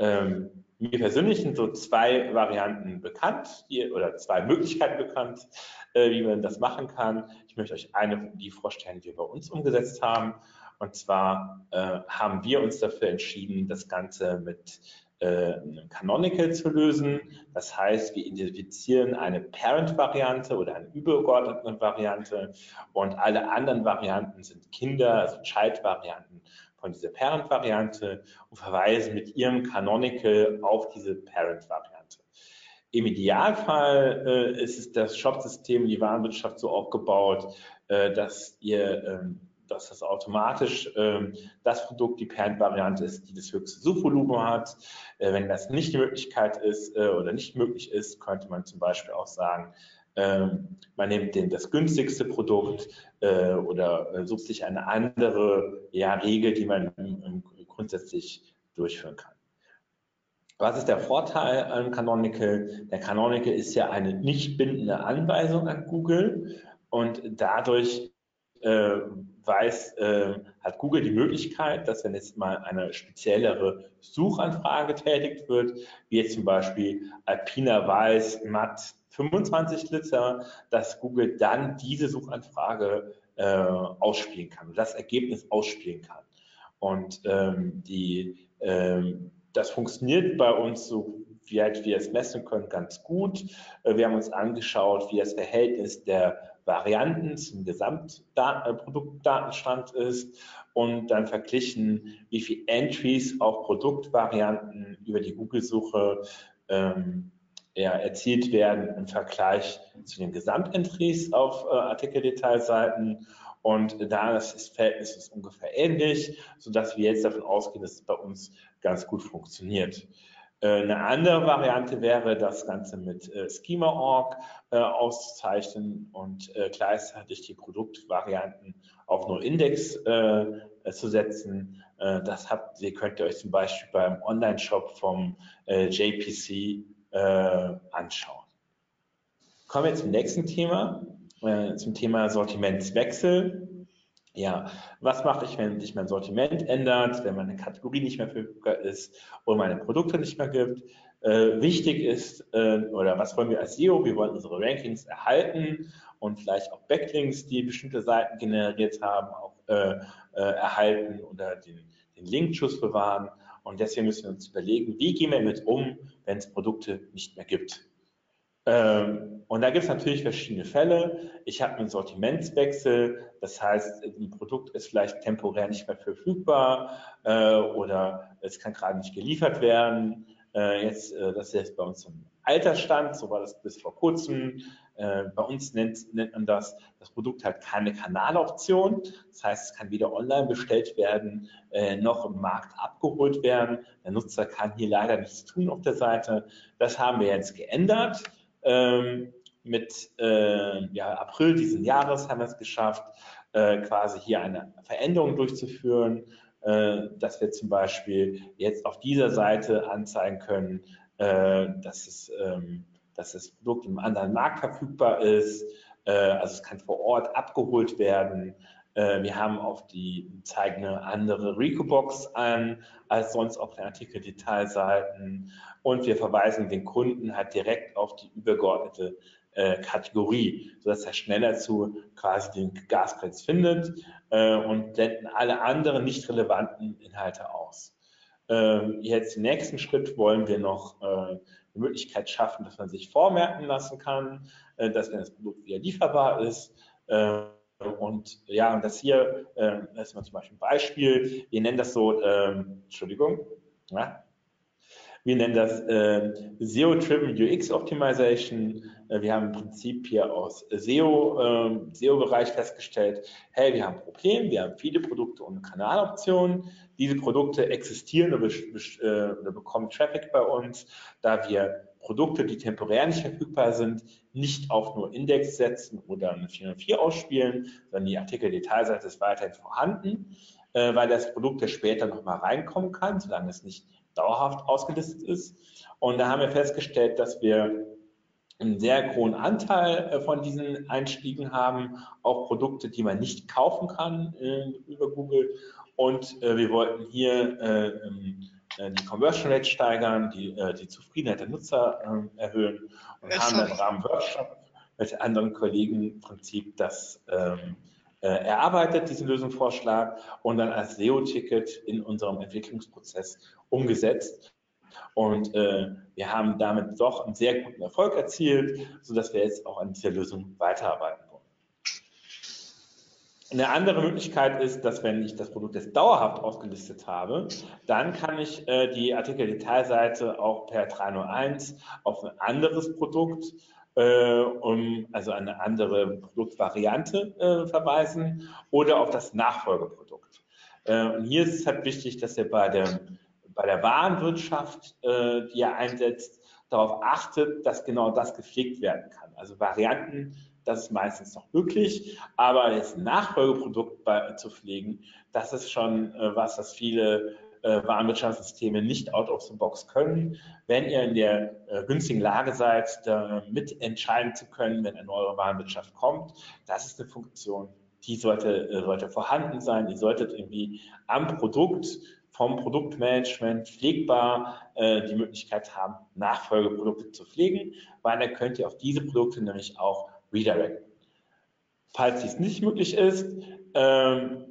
Ähm, mir persönlich sind so zwei Varianten bekannt die, oder zwei Möglichkeiten bekannt, äh, wie man das machen kann. Ich möchte euch eine die vorstellen, die wir bei uns umgesetzt haben. Und zwar äh, haben wir uns dafür entschieden, das Ganze mit äh, Canonical zu lösen. Das heißt, wir identifizieren eine Parent-Variante oder eine übergeordnete Variante und alle anderen Varianten sind Kinder, also Child-Varianten von dieser Parent-Variante und verweisen mit ihrem Canonical auf diese Parent-Variante. Im Idealfall äh, ist das Shop-System, die Warenwirtschaft so aufgebaut, äh, dass ihr ähm, dass das automatisch ähm, das Produkt die Parent-Variante ist, die das höchste Suchvolumen hat. Äh, wenn das nicht die Möglichkeit ist äh, oder nicht möglich ist, könnte man zum Beispiel auch sagen, ähm, man nimmt den, das günstigste Produkt äh, oder äh, sucht sich eine andere ja, Regel, die man grundsätzlich durchführen kann. Was ist der Vorteil an Canonical? Der Canonical ist ja eine nicht bindende Anweisung an Google und dadurch äh, weiß, äh, hat Google die Möglichkeit, dass wenn jetzt mal eine speziellere Suchanfrage getätigt wird, wie jetzt zum Beispiel Alpina Weiß Matt 25 Liter, dass Google dann diese Suchanfrage äh, ausspielen kann, das Ergebnis ausspielen kann. Und ähm, die, ähm, das funktioniert bei uns so wie halt wir es messen können, ganz gut. Äh, wir haben uns angeschaut, wie das Verhältnis der Varianten zum Gesamtproduktdatenstand ist und dann verglichen, wie viele Entries auf Produktvarianten über die Google-Suche ähm, ja, erzielt werden im Vergleich zu den Gesamtentries auf äh, Artikeldetailseiten. Und da ist das Verhältnis ist ungefähr ähnlich, sodass wir jetzt davon ausgehen, dass es bei uns ganz gut funktioniert. Äh, eine andere Variante wäre, das Ganze mit äh, Schema.org äh, auszuzeichnen und gleichzeitig die Produktvarianten auf nur Index zu setzen. Das habt ihr könnt ihr euch zum Beispiel beim Online-Shop vom JPC anschauen. Kommen wir zum nächsten Thema, zum Thema Sortimentswechsel. Ja, was mache ich, wenn sich mein Sortiment ändert, wenn meine Kategorie nicht mehr verfügbar ist oder meine Produkte nicht mehr gibt? Äh, wichtig ist, äh, oder was wollen wir als SEO? Wir wollen unsere Rankings erhalten und vielleicht auch Backlinks, die bestimmte Seiten generiert haben, auch äh, äh erhalten oder den, den Linkschuss bewahren. Und deswegen müssen wir uns überlegen, wie gehen wir damit um, wenn es Produkte nicht mehr gibt. Ähm, und da gibt es natürlich verschiedene Fälle. Ich habe einen Sortimentswechsel, das heißt, ein Produkt ist vielleicht temporär nicht mehr verfügbar äh, oder es kann gerade nicht geliefert werden. Äh, jetzt, äh, das ist jetzt bei uns ein alter Stand, so war das bis vor kurzem. Äh, bei uns nennt, nennt man das, das Produkt hat keine Kanaloption. Das heißt, es kann weder online bestellt werden, äh, noch im Markt abgeholt werden. Der Nutzer kann hier leider nichts tun auf der Seite. Das haben wir jetzt geändert. Ähm, mit äh, ja, April diesen Jahres haben wir es geschafft, äh, quasi hier eine Veränderung durchzuführen, äh, dass wir zum Beispiel jetzt auf dieser Seite anzeigen können, äh, dass, es, ähm, dass das Produkt im anderen Markt verfügbar ist. Äh, also es kann vor Ort abgeholt werden. Äh, wir haben auf die zeigen eine andere Rico-Box an als sonst auf den Artikel-Detailseiten und wir verweisen den Kunden halt direkt auf die übergeordnete äh, Kategorie, sodass er schneller zu quasi den Gasplatz findet äh, und blenden alle anderen nicht relevanten Inhalte aus. Ähm, jetzt im nächsten Schritt wollen wir noch äh, die Möglichkeit schaffen, dass man sich vormerken lassen kann, äh, dass wenn das Produkt wieder lieferbar ist, äh, und ja, und das hier, äh, das ist mal zum Beispiel ein Beispiel. Wir nennen das so, ähm, Entschuldigung, ja, wir nennen das äh, SEO-Driven UX Optimization. Äh, wir haben im Prinzip hier aus SEO, äh, SEO-Bereich festgestellt, hey, wir haben ein Problem, wir haben viele Produkte und Kanaloptionen. Diese Produkte existieren oder, äh, oder bekommen Traffic bei uns, da wir Produkte, die temporär nicht verfügbar sind, nicht auf nur Index setzen oder eine 404 ausspielen, sondern die Artikel-Detailseite ist weiterhin vorhanden, äh, weil das Produkt ja später nochmal reinkommen kann, solange es nicht dauerhaft ausgelistet ist. Und da haben wir festgestellt, dass wir einen sehr hohen Anteil äh, von diesen Einstiegen haben, auch Produkte, die man nicht kaufen kann äh, über Google. Und äh, wir wollten hier äh, ähm, äh, die Conversion Rate steigern, die, äh, die Zufriedenheit der Nutzer ähm, erhöhen und haben dann im Rahmen Workshop mit anderen Kollegen im Prinzip das ähm, erarbeitet, diesen Lösungsvorschlag und dann als SEO-Ticket in unserem Entwicklungsprozess umgesetzt. Und äh, wir haben damit doch einen sehr guten Erfolg erzielt, sodass wir jetzt auch an dieser Lösung weiterarbeiten. Eine andere Möglichkeit ist, dass wenn ich das Produkt jetzt dauerhaft ausgelistet habe, dann kann ich äh, die Artikel-Detailseite auch per 301 auf ein anderes Produkt, äh, um, also eine andere Produktvariante äh, verweisen oder auf das Nachfolgeprodukt. Äh, und hier ist es halt wichtig, dass ihr bei der bei der Warenwirtschaft, äh, die er einsetzt, darauf achtet, dass genau das gepflegt werden kann. Also Varianten, das ist meistens noch möglich, aber jetzt ein Nachfolgeprodukt bei, zu pflegen, das ist schon äh, was, das viele äh, Warenwirtschaftssysteme nicht out of the box können. Wenn ihr in der äh, günstigen Lage seid, da mitentscheiden zu können, wenn eine neue Warenwirtschaft kommt, das ist eine Funktion, die sollte, äh, sollte vorhanden sein, die sollte irgendwie am Produkt vom Produktmanagement pflegbar äh, die Möglichkeit haben, Nachfolgeprodukte zu pflegen, weil dann könnt ihr auf diese Produkte nämlich auch redirecten. Falls dies nicht möglich ist, ähm,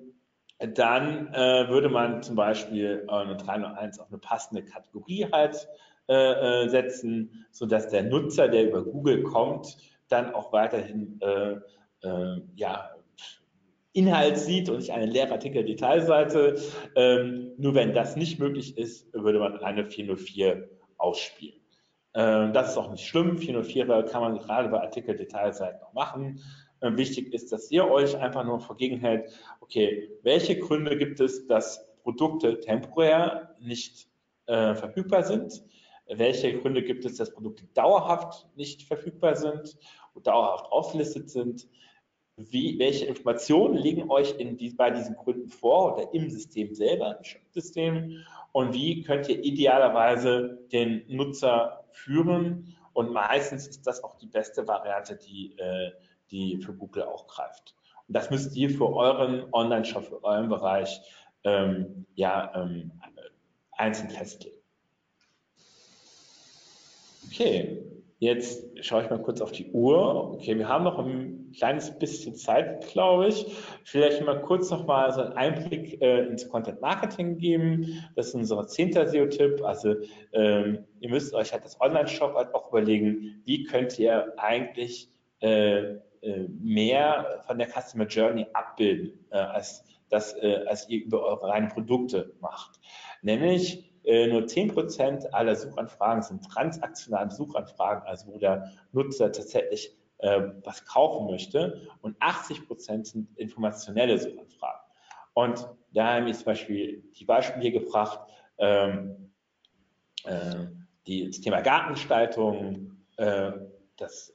dann äh, würde man zum Beispiel äh, eine 301 auf eine passende Kategorie halt äh, äh, setzen, sodass der Nutzer, der über Google kommt, dann auch weiterhin äh, ja, Inhalt sieht und nicht eine leere Artikel-Detailseite. Ähm, nur wenn das nicht möglich ist, würde man eine 404 ausspielen. Ähm, das ist auch nicht schlimm. 404 kann man gerade bei Artikel-Detailseiten auch machen. Ähm, wichtig ist, dass ihr euch einfach nur vergegen hält, okay, welche Gründe gibt es, dass Produkte temporär nicht äh, verfügbar sind? Welche Gründe gibt es, dass Produkte dauerhaft nicht verfügbar sind und dauerhaft aufgelistet sind? wie, welche Informationen liegen euch die, bei diesen Kunden vor oder im System selber, im System und wie könnt ihr idealerweise den Nutzer führen und meistens ist das auch die beste Variante, die, äh, die für Google auch greift. Und das müsst ihr für euren Online-Shop, für euren Bereich ähm, ja, ähm, einzeln festlegen. Okay, Jetzt schaue ich mal kurz auf die Uhr. Okay, wir haben noch ein kleines bisschen Zeit, glaube ich. Vielleicht mal kurz noch mal so einen Einblick äh, ins Content Marketing geben. Das ist unser zehnter SEO-Tipp. Also ähm, ihr müsst euch halt das Online-Shop halt auch überlegen, wie könnt ihr eigentlich äh, äh, mehr von der Customer Journey abbilden, äh, als, das, äh, als ihr über eure reinen Produkte macht. Nämlich nur 10% aller Suchanfragen sind transaktionale Suchanfragen, also wo der Nutzer tatsächlich äh, was kaufen möchte. Und 80% sind informationelle Suchanfragen. Und da haben wir zum Beispiel die Beispiele gebracht, ähm, äh, die, das Thema Gartengestaltung, äh, das,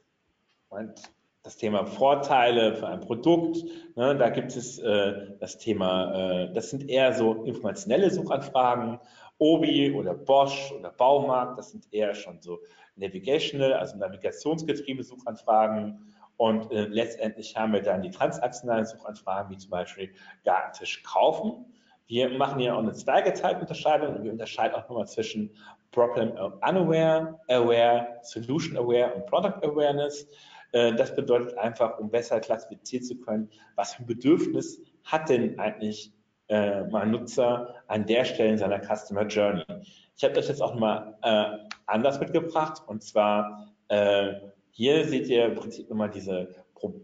das Thema Vorteile für ein Produkt, ne, da gibt es äh, das Thema, äh, das sind eher so informationelle Suchanfragen, Obi oder Bosch oder Baumarkt, das sind eher schon so navigational, also navigationsgetriebene Suchanfragen. Und äh, letztendlich haben wir dann die transaktionalen Suchanfragen, wie zum Beispiel Gartentisch kaufen. Wir machen hier auch eine zweigeteilten Unterscheidung und wir unterscheiden auch nochmal zwischen Problem Unaware, Aware, Solution Aware und Product Awareness. Äh, das bedeutet einfach, um besser klassifizieren zu können, was für ein Bedürfnis hat denn eigentlich äh, mein Nutzer an der Stelle in seiner Customer Journey. Ich habe das jetzt auch mal äh, anders mitgebracht und zwar äh, hier seht ihr im Prinzip immer diese,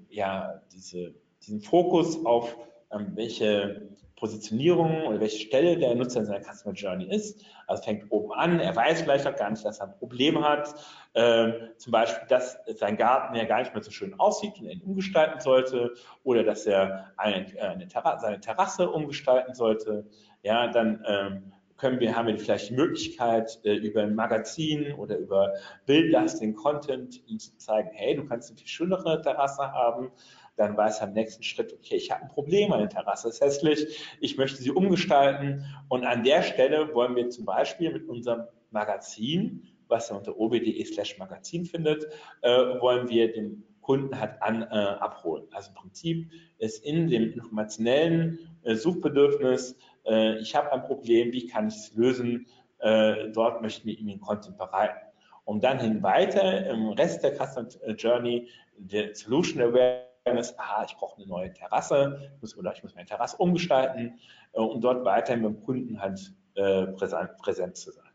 ja, diese, diesen Fokus auf ähm, welche Positionierung oder welche Stelle der Nutzer in seiner Customer Journey ist. Also fängt oben an, er weiß vielleicht auch gar nicht, dass er ein Problem hat. Ähm, zum Beispiel, dass sein Garten ja gar nicht mehr so schön aussieht und er ihn umgestalten sollte oder dass er eine, eine Terra seine Terrasse umgestalten sollte. Ja, dann ähm, können wir, haben wir vielleicht die Möglichkeit, äh, über ein Magazin oder über bildlastigen Content ihm zu zeigen, hey, du kannst eine viel schönere Terrasse haben dann weiß er im nächsten Schritt, okay, ich habe ein Problem, meine Terrasse ist hässlich, ich möchte sie umgestalten. Und an der Stelle wollen wir zum Beispiel mit unserem Magazin, was er unter ob.de slash Magazin findet, äh, wollen wir den Kunden halt an, äh, abholen. Also im Prinzip ist in dem informationellen äh, Suchbedürfnis, äh, ich habe ein Problem, wie kann ich es lösen? Äh, dort möchten wir ihm den Content bereiten. Um dann hin weiter im Rest der Customer Journey, der Solution Aware ist, aha, ich brauche eine neue Terrasse, muss, oder ich muss meine Terrasse umgestalten, äh, um dort weiterhin beim Kunden halt äh, präsent, präsent, zu sein.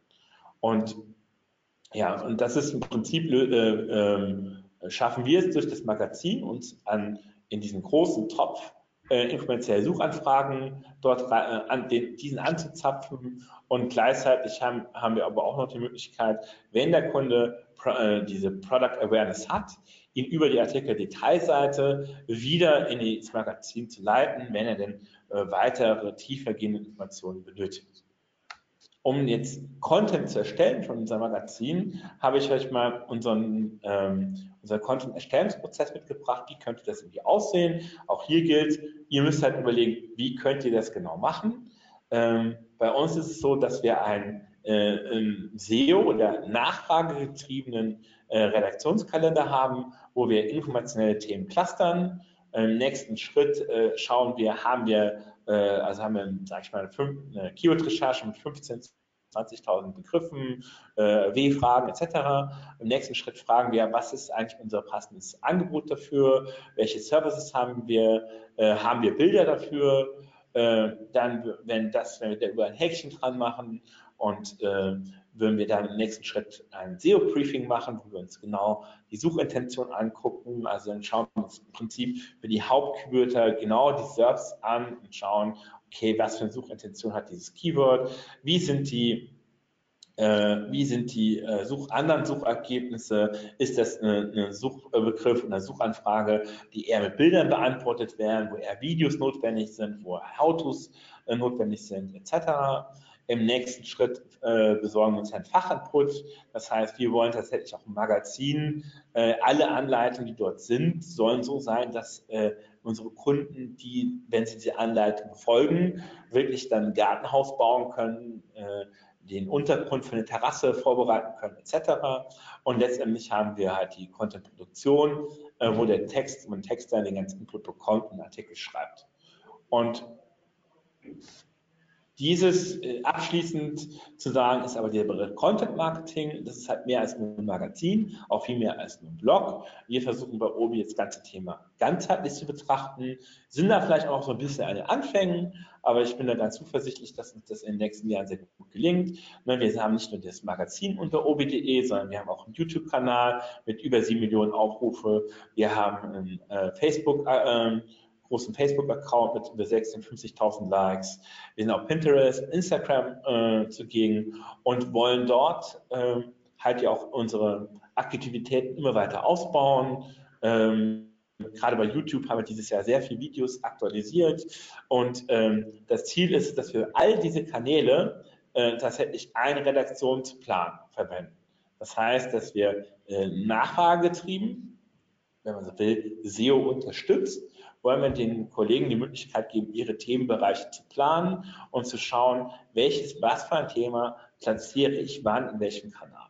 Und ja, und das ist im Prinzip, äh, äh, schaffen wir es durch das Magazin, uns an, in diesen großen Topf äh, informationelle Suchanfragen dort äh, an den, diesen anzuzapfen und gleichzeitig haben, haben wir aber auch noch die Möglichkeit, wenn der Kunde äh, diese Product Awareness hat, ihn über die Artikel-Detailseite wieder in das Magazin zu leiten, wenn er denn äh, weitere tiefergehende Informationen benötigt. Um jetzt Content zu erstellen von unserem Magazin, habe ich euch mal unseren, ähm, unseren Content-Erstellungsprozess mitgebracht. Wie könnte das irgendwie aussehen? Auch hier gilt, ihr müsst halt überlegen, wie könnt ihr das genau machen. Ähm, bei uns ist es so, dass wir ein äh, SEO oder nachfragegetriebenen äh, Redaktionskalender haben, wo wir informationelle Themen clustern. Im nächsten Schritt äh, schauen wir, haben wir, äh, also haben wir, sage ich mal, eine Keyword-Recherche mit 15, 20.000 Begriffen, äh, W-Fragen etc. Im nächsten Schritt fragen wir, was ist eigentlich unser passendes Angebot dafür? Welche Services haben wir? Äh, haben wir Bilder dafür? Äh, dann, wenn das, wenn wir da über ein Häkchen dran machen und äh, würden wir dann im nächsten Schritt ein SEO-Briefing machen, wo wir uns genau die Suchintention angucken. Also dann schauen wir uns im Prinzip für die Hauptkeywörter genau die SERPs an und schauen, okay, was für eine Suchintention hat dieses Keyword, wie sind die äh, wie sind die äh, Such anderen Suchergebnisse? Ist das ein Suchbegriff, eine Suchanfrage, die eher mit Bildern beantwortet werden, wo eher Videos notwendig sind, wo How-Tos äh, notwendig sind, etc. Im nächsten Schritt äh, besorgen wir uns einen Fachinput. Das heißt, wir wollen tatsächlich auch im Magazin, äh, alle Anleitungen, die dort sind, sollen so sein, dass äh, unsere Kunden, die, wenn sie diese Anleitung folgen, wirklich dann ein Gartenhaus bauen können, äh, den Untergrund für eine Terrasse vorbereiten können, etc. Und letztendlich haben wir halt die Content-Produktion, äh, wo der Text, ein Texter den ganzen Input bekommt und einen Artikel schreibt. Und dieses äh, abschließend zu sagen, ist aber der Begriff Content Marketing. Das ist halt mehr als nur ein Magazin, auch viel mehr als nur ein Blog. Wir versuchen bei Obi das ganze Thema ganzheitlich zu betrachten, sind da vielleicht auch so ein bisschen an den Anfängen, aber ich bin da ganz zuversichtlich, dass uns das in den nächsten Jahren sehr gut gelingt. Ne, wir haben nicht nur das Magazin unter obi.de, sondern wir haben auch einen YouTube-Kanal mit über sieben Millionen Aufrufe. Wir haben einen äh, Facebook- äh, großen Facebook-Account mit über 56.000 Likes. Wir sind auf Pinterest, Instagram äh, zugegen und wollen dort äh, halt ja auch unsere Aktivitäten immer weiter ausbauen. Ähm, gerade bei YouTube haben wir dieses Jahr sehr viele Videos aktualisiert und ähm, das Ziel ist, dass wir all diese Kanäle äh, tatsächlich einen Redaktionsplan verwenden. Das heißt, dass wir äh, nachfragegetrieben, wenn man so will, SEO unterstützt, wollen wir den Kollegen die Möglichkeit geben, ihre Themenbereiche zu planen und zu schauen, welches, was für ein Thema platziere ich wann in welchem Kanal.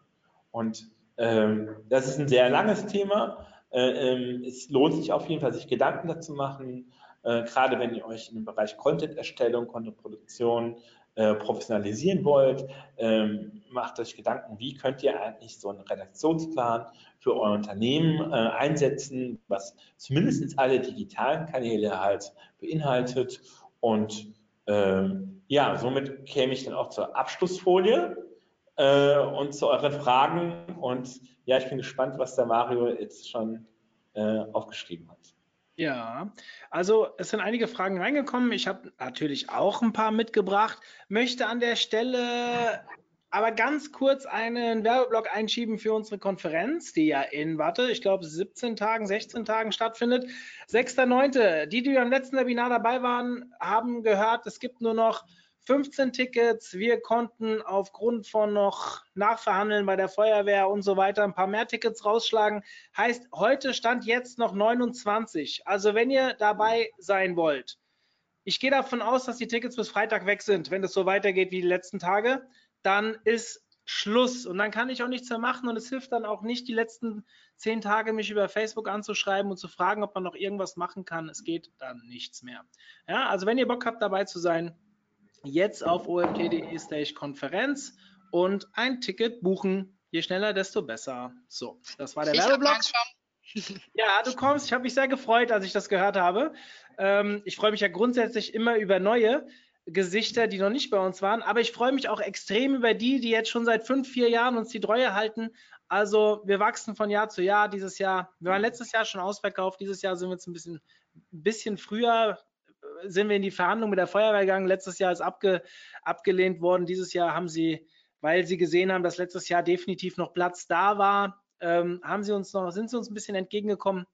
Und ähm, das ist ein sehr langes Thema. Äh, ähm, es lohnt sich auf jeden Fall, sich Gedanken dazu machen, äh, gerade wenn ihr euch im Bereich Content-Erstellung, Content-Produktion äh, professionalisieren wollt, ähm, macht euch Gedanken, wie könnt ihr eigentlich so einen Redaktionsplan für euer Unternehmen äh, einsetzen, was zumindest alle digitalen Kanäle halt beinhaltet. Und ähm, ja, somit käme ich dann auch zur Abschlussfolie äh, und zu euren Fragen. Und ja, ich bin gespannt, was der Mario jetzt schon äh, aufgeschrieben hat. Ja, also es sind einige Fragen reingekommen. Ich habe natürlich auch ein paar mitgebracht. Möchte an der Stelle aber ganz kurz einen Werbeblock einschieben für unsere Konferenz, die ja in, warte, ich glaube 17 Tagen, 16 Tagen stattfindet. 6.9. Die, die beim letzten Webinar dabei waren, haben gehört, es gibt nur noch 15 Tickets. Wir konnten aufgrund von noch Nachverhandeln bei der Feuerwehr und so weiter ein paar mehr Tickets rausschlagen. Heißt, heute stand jetzt noch 29. Also wenn ihr dabei sein wollt, ich gehe davon aus, dass die Tickets bis Freitag weg sind, wenn es so weitergeht wie die letzten Tage, dann ist Schluss und dann kann ich auch nichts mehr machen und es hilft dann auch nicht, die letzten zehn Tage mich über Facebook anzuschreiben und zu fragen, ob man noch irgendwas machen kann. Es geht dann nichts mehr. Ja, also wenn ihr Bock habt, dabei zu sein, jetzt auf omt.de slash Konferenz und ein Ticket buchen. Je schneller, desto besser. So, das war der ich Werbeblock. Ja, du kommst. Ich habe mich sehr gefreut, als ich das gehört habe. Ähm, ich freue mich ja grundsätzlich immer über neue Gesichter, die noch nicht bei uns waren. Aber ich freue mich auch extrem über die, die jetzt schon seit fünf, vier Jahren uns die Treue halten. Also wir wachsen von Jahr zu Jahr. Dieses Jahr, wir waren letztes Jahr schon ausverkauft. Dieses Jahr sind wir jetzt ein bisschen, ein bisschen früher sind wir in die Verhandlung mit der Feuerwehr gegangen. Letztes Jahr ist abge, abgelehnt worden. Dieses Jahr haben sie, weil sie gesehen haben, dass letztes Jahr definitiv noch Platz da war, ähm, haben sie uns noch, sind sie uns ein bisschen entgegengekommen.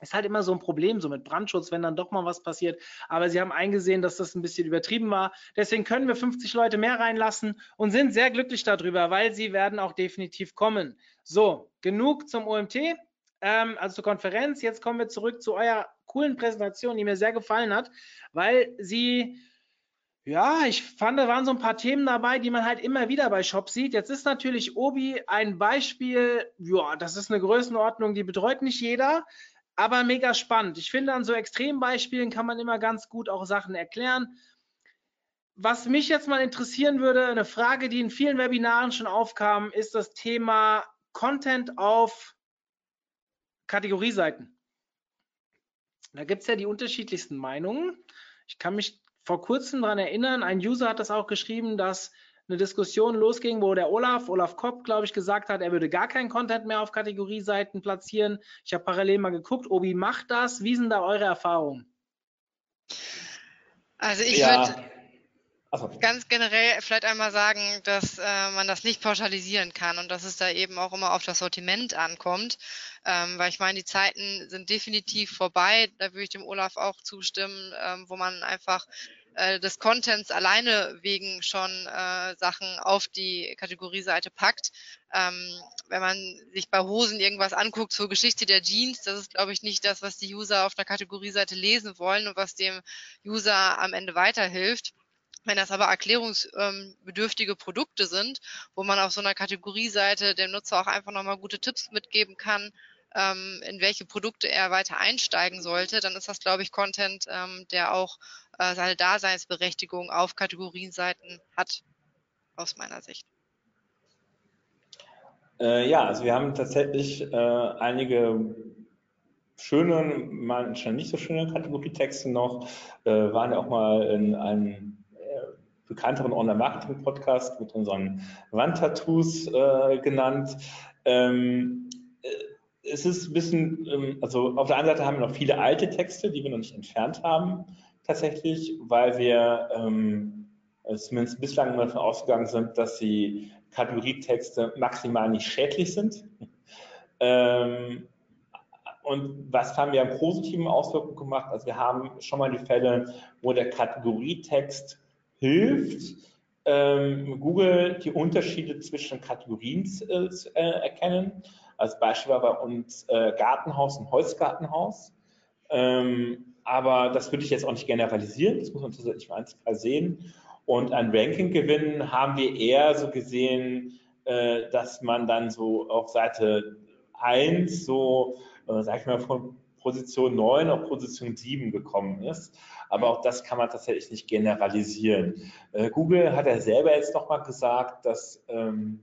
Ist halt immer so ein Problem, so mit Brandschutz, wenn dann doch mal was passiert. Aber sie haben eingesehen, dass das ein bisschen übertrieben war. Deswegen können wir 50 Leute mehr reinlassen und sind sehr glücklich darüber, weil sie werden auch definitiv kommen. So, genug zum OMT, ähm, also zur Konferenz. Jetzt kommen wir zurück zu eurer coolen Präsentation, die mir sehr gefallen hat, weil sie ja, ich fand, da waren so ein paar Themen dabei, die man halt immer wieder bei Shop sieht. Jetzt ist natürlich Obi ein Beispiel, ja, das ist eine Größenordnung, die betreut nicht jeder, aber mega spannend. Ich finde, an so Extrembeispielen kann man immer ganz gut auch Sachen erklären. Was mich jetzt mal interessieren würde, eine Frage, die in vielen Webinaren schon aufkam, ist das Thema Content auf Kategorieseiten. Da gibt es ja die unterschiedlichsten Meinungen. Ich kann mich vor kurzem daran erinnern, ein User hat das auch geschrieben, dass eine Diskussion losging, wo der Olaf, Olaf Kopp, glaube ich, gesagt hat, er würde gar keinen Content mehr auf Kategorieseiten platzieren. Ich habe parallel mal geguckt, Obi macht das. Wie sind da eure Erfahrungen? Also ich ja. würde so. Ganz generell vielleicht einmal sagen, dass äh, man das nicht pauschalisieren kann und dass es da eben auch immer auf das Sortiment ankommt. Ähm, weil ich meine, die Zeiten sind definitiv vorbei. Da würde ich dem Olaf auch zustimmen, ähm, wo man einfach äh, des Contents alleine wegen schon äh, Sachen auf die Kategorieseite packt. Ähm, wenn man sich bei Hosen irgendwas anguckt zur Geschichte der Jeans, das ist, glaube ich, nicht das, was die User auf einer Kategorieseite lesen wollen und was dem User am Ende weiterhilft. Wenn das aber erklärungsbedürftige Produkte sind, wo man auf so einer Kategorieseite dem Nutzer auch einfach nochmal gute Tipps mitgeben kann, ähm, in welche Produkte er weiter einsteigen sollte, dann ist das, glaube ich, Content, ähm, der auch äh, seine Daseinsberechtigung auf Kategorienseiten hat, aus meiner Sicht. Äh, ja, also wir haben tatsächlich äh, einige schöne, manchmal nicht so schöne Kategorietexte noch, waren ja auch mal in einem bekannteren Online-Marketing-Podcast mit unseren Wandtattoos äh, genannt. Ähm, äh, es ist ein bisschen, ähm, also auf der einen Seite haben wir noch viele alte Texte, die wir noch nicht entfernt haben, tatsächlich, weil wir ähm, zumindest bislang davon ausgegangen sind, dass die Kategorietexte maximal nicht schädlich sind. Ähm, und was haben wir an positiven Auswirkungen gemacht? Also wir haben schon mal die Fälle, wo der Kategorietext hilft, ähm, Google die Unterschiede zwischen Kategorien äh, zu äh, erkennen. Als Beispiel war bei uns äh, Gartenhaus und Holzgartenhaus. Ähm, aber das würde ich jetzt auch nicht generalisieren, das muss man tatsächlich mal einzeln sehen. Und ein Ranking gewinnen haben wir eher so gesehen, äh, dass man dann so auf Seite 1 so, äh, sag ich mal, von Position 9 auf Position 7 gekommen ist. Aber auch das kann man tatsächlich nicht generalisieren. Äh, Google hat ja selber jetzt nochmal gesagt, dass ähm,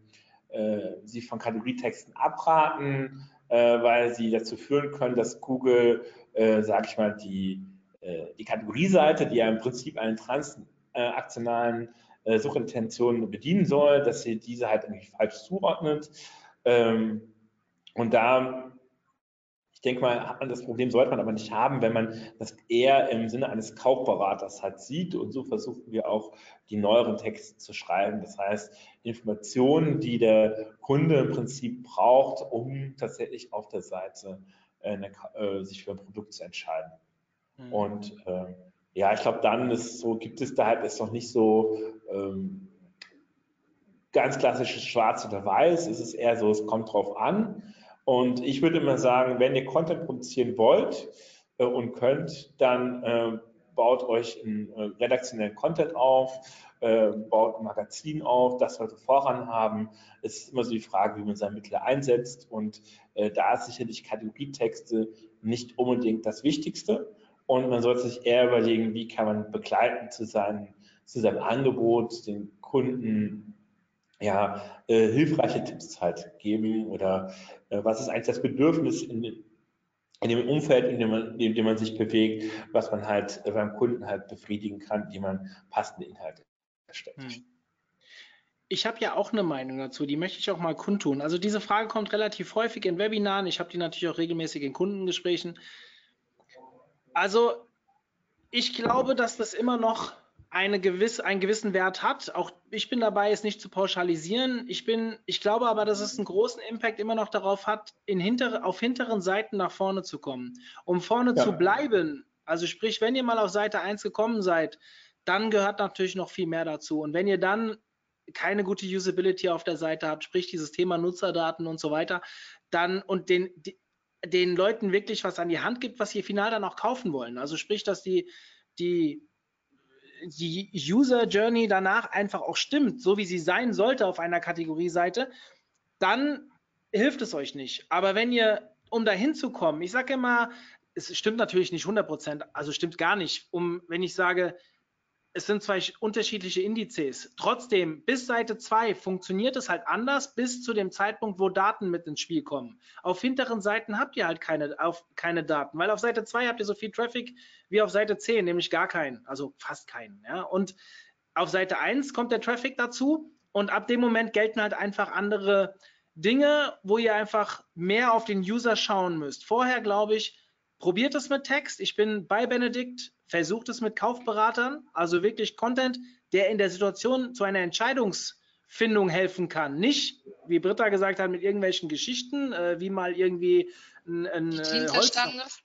äh, sie von Kategorietexten abraten, äh, weil sie dazu führen können, dass Google, äh, sage ich mal, die, äh, die Kategorieseite, die ja im Prinzip einen transaktionalen äh, Suchintention bedienen soll, dass sie diese halt irgendwie falsch zuordnet. Ähm, und da ich denke mal, hat man das Problem, sollte man aber nicht haben, wenn man das eher im Sinne eines Kaufberaters halt sieht. Und so versuchen wir auch die neueren Texte zu schreiben. Das heißt, Informationen, die der Kunde im Prinzip braucht, um tatsächlich auf der Seite äh, äh, sich für ein Produkt zu entscheiden. Mhm. Und äh, ja, ich glaube, dann ist so, gibt es da halt ist noch nicht so ähm, ganz klassisches Schwarz oder Weiß. Es ist eher so, es kommt drauf an. Und ich würde immer sagen, wenn ihr Content produzieren wollt äh, und könnt, dann äh, baut euch einen äh, redaktionellen Content auf, äh, baut ein Magazin auf, das sollte Voran haben. Es ist immer so die Frage, wie man seine Mittel einsetzt. Und äh, da ist sicherlich Kategorietexte nicht unbedingt das Wichtigste. Und man sollte sich eher überlegen, wie kann man begleiten zu, seinen, zu seinem Angebot, den Kunden ja, äh, hilfreiche Tipps halt geben oder äh, was ist eigentlich das Bedürfnis in, in dem Umfeld, in dem, man, in dem man sich bewegt, was man halt äh, beim Kunden halt befriedigen kann, indem man passende Inhalte erstellt. Hm. Ich habe ja auch eine Meinung dazu, die möchte ich auch mal kundtun. Also diese Frage kommt relativ häufig in Webinaren. Ich habe die natürlich auch regelmäßig in Kundengesprächen. Also ich glaube, dass das immer noch eine gewisse, einen gewissen Wert hat. Auch ich bin dabei, es nicht zu pauschalisieren. Ich bin, ich glaube aber, dass es einen großen Impact immer noch darauf hat, in hinter, auf hinteren Seiten nach vorne zu kommen. Um vorne ja. zu bleiben, also sprich, wenn ihr mal auf Seite 1 gekommen seid, dann gehört natürlich noch viel mehr dazu. Und wenn ihr dann keine gute Usability auf der Seite habt, sprich dieses Thema Nutzerdaten und so weiter, dann und den, den Leuten wirklich was an die Hand gibt, was sie final dann auch kaufen wollen. Also sprich, dass die, die die User Journey danach einfach auch stimmt, so wie sie sein sollte auf einer Kategorieseite, dann hilft es euch nicht. Aber wenn ihr, um dahin zu kommen, ich sage immer, es stimmt natürlich nicht 100 Prozent, also stimmt gar nicht, um, wenn ich sage, es sind zwei unterschiedliche Indizes. Trotzdem, bis Seite 2 funktioniert es halt anders, bis zu dem Zeitpunkt, wo Daten mit ins Spiel kommen. Auf hinteren Seiten habt ihr halt keine, auf, keine Daten, weil auf Seite 2 habt ihr so viel Traffic wie auf Seite 10, nämlich gar keinen, also fast keinen. Ja? Und auf Seite 1 kommt der Traffic dazu und ab dem Moment gelten halt einfach andere Dinge, wo ihr einfach mehr auf den User schauen müsst. Vorher glaube ich, probiert es mit Text. Ich bin bei Benedikt versucht es mit Kaufberatern, also wirklich Content, der in der Situation zu einer Entscheidungsfindung helfen kann. Nicht, wie Britta gesagt hat, mit irgendwelchen Geschichten, äh, wie mal irgendwie ein, ein die Jeans äh, entstanden ist.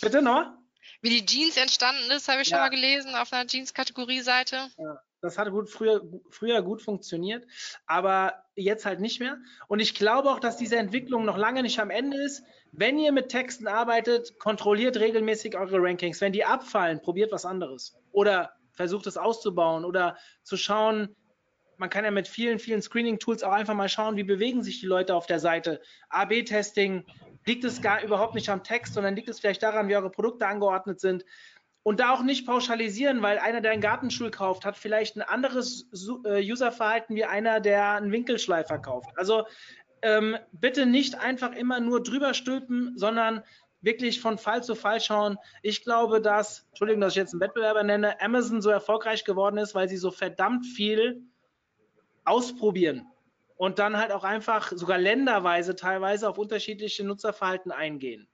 Bitte noch? Wie die Jeans entstanden ist, habe ich ja. schon mal gelesen auf einer Jeans-Kategorie-Seite. Ja, das hat gut früher, früher gut funktioniert, aber jetzt halt nicht mehr. Und ich glaube auch, dass diese Entwicklung noch lange nicht am Ende ist. Wenn ihr mit Texten arbeitet, kontrolliert regelmäßig eure Rankings. Wenn die abfallen, probiert was anderes. Oder versucht es auszubauen oder zu schauen, man kann ja mit vielen, vielen Screening-Tools auch einfach mal schauen, wie bewegen sich die Leute auf der Seite. AB-Testing, liegt es gar überhaupt nicht am Text, sondern liegt es vielleicht daran, wie eure Produkte angeordnet sind. Und da auch nicht pauschalisieren, weil einer, der einen Gartenstuhl kauft, hat vielleicht ein anderes äh, Userverhalten wie einer, der einen Winkelschleifer kauft. Also ähm, bitte nicht einfach immer nur drüber stülpen, sondern wirklich von Fall zu Fall schauen. Ich glaube, dass, Entschuldigung, dass ich jetzt einen Wettbewerber nenne, Amazon so erfolgreich geworden ist, weil sie so verdammt viel ausprobieren. und dann halt auch einfach sogar länderweise teilweise auf unterschiedliche Nutzerverhalten eingehen.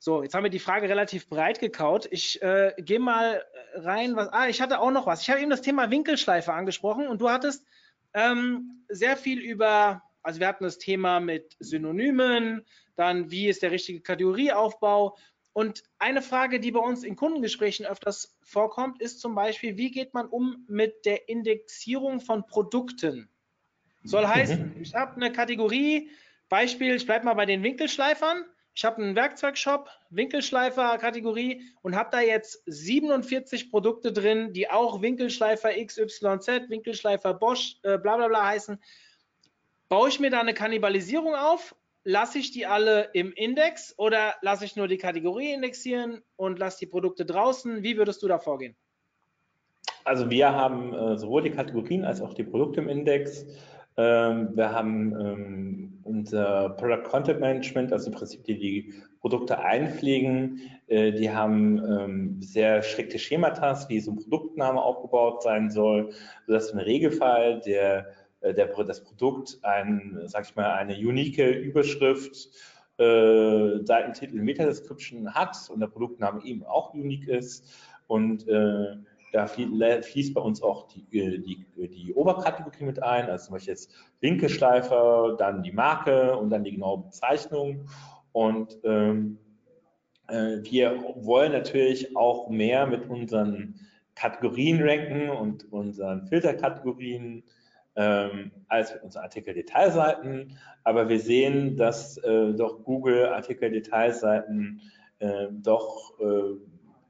So, jetzt haben wir die Frage relativ breit gekaut. Ich äh, gehe mal rein. Was, ah, ich hatte auch noch was. Ich habe eben das Thema Winkelschleife angesprochen und du hattest ähm, sehr viel über, also wir hatten das Thema mit Synonymen, dann wie ist der richtige Kategorieaufbau. Und eine Frage, die bei uns in Kundengesprächen öfters vorkommt, ist zum Beispiel, wie geht man um mit der Indexierung von Produkten? Soll heißen, ich habe eine Kategorie, Beispiel, ich bleibe mal bei den Winkelschleifern ich habe einen Werkzeugshop, Winkelschleifer-Kategorie und habe da jetzt 47 Produkte drin, die auch Winkelschleifer XYZ, Winkelschleifer Bosch, äh, bla bla bla heißen. Baue ich mir da eine Kannibalisierung auf? Lasse ich die alle im Index oder lasse ich nur die Kategorie indexieren und lasse die Produkte draußen? Wie würdest du da vorgehen? Also wir haben äh, sowohl die Kategorien als auch die Produkte im Index. Ähm, wir haben ähm, unser Product Content Management, also im Prinzip die, die Produkte einpflegen. Äh, die haben ähm, sehr strikte Schemata, wie so ein Produktname aufgebaut sein soll, sodass im Regelfall der, der, das Produkt ein, sag ich mal, eine unique Überschrift, äh, Seitentitel, Meta-Description hat und der Produktname eben auch unique ist und äh, da fließt bei uns auch die, äh, die, die Oberkategorie mit ein, also zum Beispiel jetzt Winkelschleifer, dann die Marke und dann die genaue Bezeichnung. Und ähm, äh, wir wollen natürlich auch mehr mit unseren Kategorien ranken und unseren Filterkategorien ähm, als mit unseren Artikel-Detailseiten. Aber wir sehen, dass äh, doch Google Artikel-Detailseiten äh, doch äh,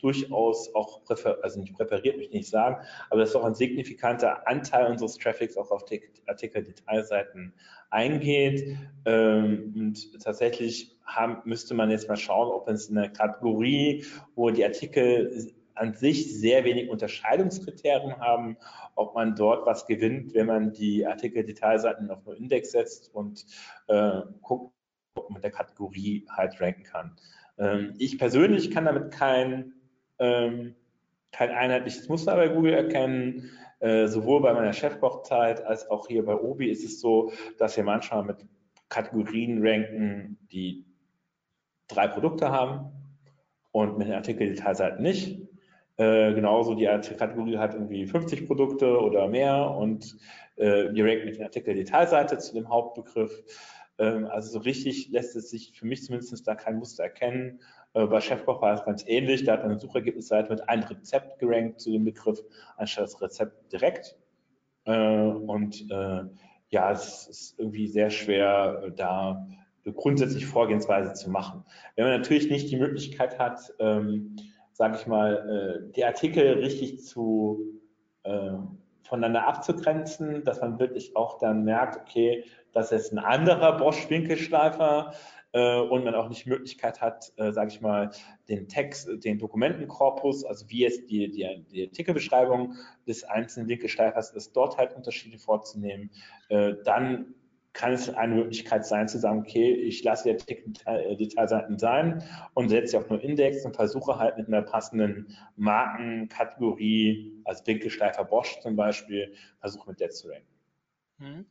durchaus auch, also nicht präferiert, möchte ich nicht sagen, aber das ist auch ein signifikanter Anteil unseres Traffics auch auf Artikel-Detailseiten eingeht. Ähm, und tatsächlich haben, müsste man jetzt mal schauen, ob es in einer Kategorie, wo die Artikel an sich sehr wenig Unterscheidungskriterien haben, ob man dort was gewinnt, wenn man die Artikel-Detailseiten auf nur Index setzt und äh, guckt, ob man mit der Kategorie halt ranken kann. Ähm, ich persönlich kann damit kein ähm, kein einheitliches Muster bei Google erkennen. Äh, sowohl bei meiner Chefkochzeit als auch hier bei Obi ist es so, dass wir manchmal mit Kategorien ranken, die drei Produkte haben und mit den Artikeldetailseiten nicht. Äh, genauso die Kategorie hat irgendwie 50 Produkte oder mehr und äh, wir ranken mit der Artikeldetailseite zu dem Hauptbegriff. Ähm, also so richtig lässt es sich für mich zumindest da kein Muster erkennen. Äh, bei Chefkoch war es ganz ähnlich. Da hat eine Suchergebnisseite mit einem Rezept gerankt zu dem Begriff, anstatt das Rezept direkt. Äh, und äh, ja, es ist irgendwie sehr schwer, da eine grundsätzliche Vorgehensweise zu machen. Wenn man natürlich nicht die Möglichkeit hat, ähm, sage ich mal, die Artikel richtig zu voneinander abzugrenzen, dass man wirklich auch dann merkt, okay, das ist ein anderer Bosch-Winkelschleifer, äh, und man auch nicht Möglichkeit hat, äh, sage ich mal, den Text, den Dokumentenkorpus, also wie jetzt die, die, die Artikelbeschreibung des einzelnen Winkelsteifers ist, dort halt Unterschiede vorzunehmen, äh, dann kann es eine Möglichkeit sein zu sagen, okay, ich lasse die Artikel-Detailseiten sein und setze sie auf nur Index und versuche halt mit einer passenden Markenkategorie, als Winkelsteifer Bosch zum Beispiel, versuche mit der zu ranken. Hm.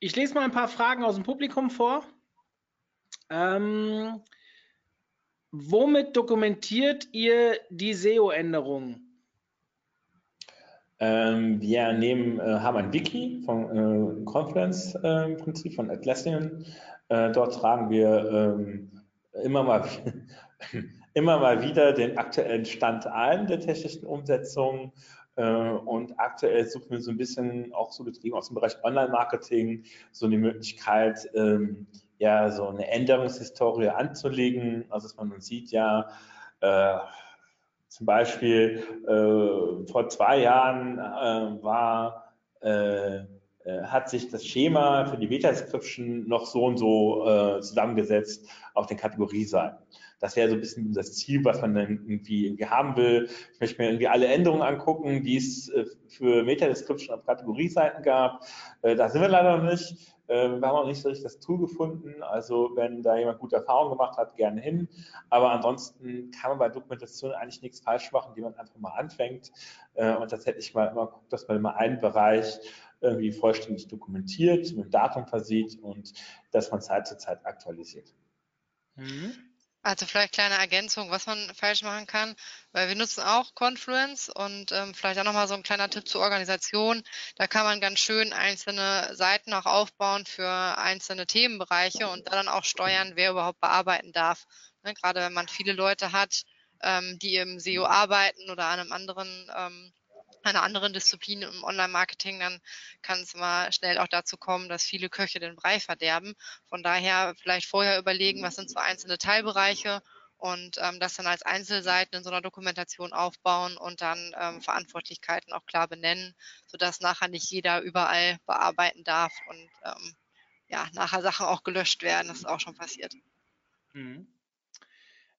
Ich lese mal ein paar Fragen aus dem Publikum vor. Ähm, womit dokumentiert ihr die SEO-Änderungen? Ähm, wir nehmen, äh, haben ein Wiki von äh, im Prinzip von Atlassian. Äh, dort tragen wir ähm, immer mal immer mal wieder den aktuellen Stand ein der technischen Umsetzung. Äh, und aktuell suchen wir so ein bisschen auch so betrieben aus dem Bereich Online-Marketing so eine Möglichkeit, ähm, ja so eine Änderungshistorie anzulegen. Also dass man sieht ja äh, zum Beispiel äh, vor zwei Jahren äh, war äh, äh, hat sich das Schema für die Meta-Description noch so und so äh, zusammengesetzt auf den Kategorieseiten. Das wäre so ein bisschen das Ziel, was man dann irgendwie, irgendwie haben will. Ich möchte mir irgendwie alle Änderungen angucken, die es äh, für Meta-Description auf Kategorieseiten gab. Äh, da sind wir leider noch nicht. Äh, wir haben auch nicht so richtig das Tool gefunden. Also wenn da jemand gute Erfahrungen gemacht hat, gerne hin. Aber ansonsten kann man bei Dokumentation eigentlich nichts falsch machen, die man einfach mal anfängt und tatsächlich mal immer guckt, dass man immer einen Bereich irgendwie vollständig dokumentiert, mit Datum versieht und dass man Zeit zu Zeit aktualisiert. Mhm. Also vielleicht kleine Ergänzung, was man falsch machen kann, weil wir nutzen auch Confluence und ähm, vielleicht auch nochmal so ein kleiner Tipp zur Organisation. Da kann man ganz schön einzelne Seiten auch aufbauen für einzelne Themenbereiche und dann auch steuern, wer überhaupt bearbeiten darf. Ne, gerade wenn man viele Leute hat, ähm, die im SEO arbeiten oder an einem anderen ähm, einer anderen Disziplin im Online-Marketing, dann kann es mal schnell auch dazu kommen, dass viele Köche den Brei verderben. Von daher vielleicht vorher überlegen, was sind so einzelne Teilbereiche und ähm, das dann als Einzelseiten in so einer Dokumentation aufbauen und dann ähm, Verantwortlichkeiten auch klar benennen, sodass nachher nicht jeder überall bearbeiten darf und ähm, ja, nachher Sachen auch gelöscht werden. Das ist auch schon passiert. Mhm.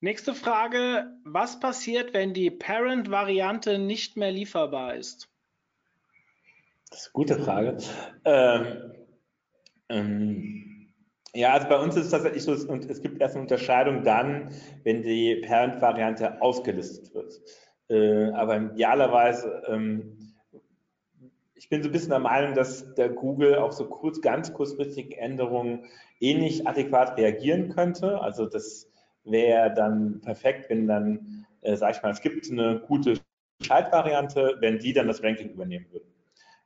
Nächste Frage. Was passiert, wenn die Parent-Variante nicht mehr lieferbar ist? Das ist eine gute Frage. Ähm, ähm, ja, also bei uns ist es tatsächlich so, und es gibt erst eine Unterscheidung dann, wenn die Parent-Variante ausgelistet wird. Äh, aber idealerweise, ähm, ich bin so ein bisschen der Meinung, dass der Google auf so kurz, ganz kurzfristige Änderungen ähnlich eh adäquat reagieren könnte. Also das wäre dann perfekt, wenn dann, äh, sag ich mal, es gibt eine gute Schaltvariante, wenn die dann das Ranking übernehmen würden.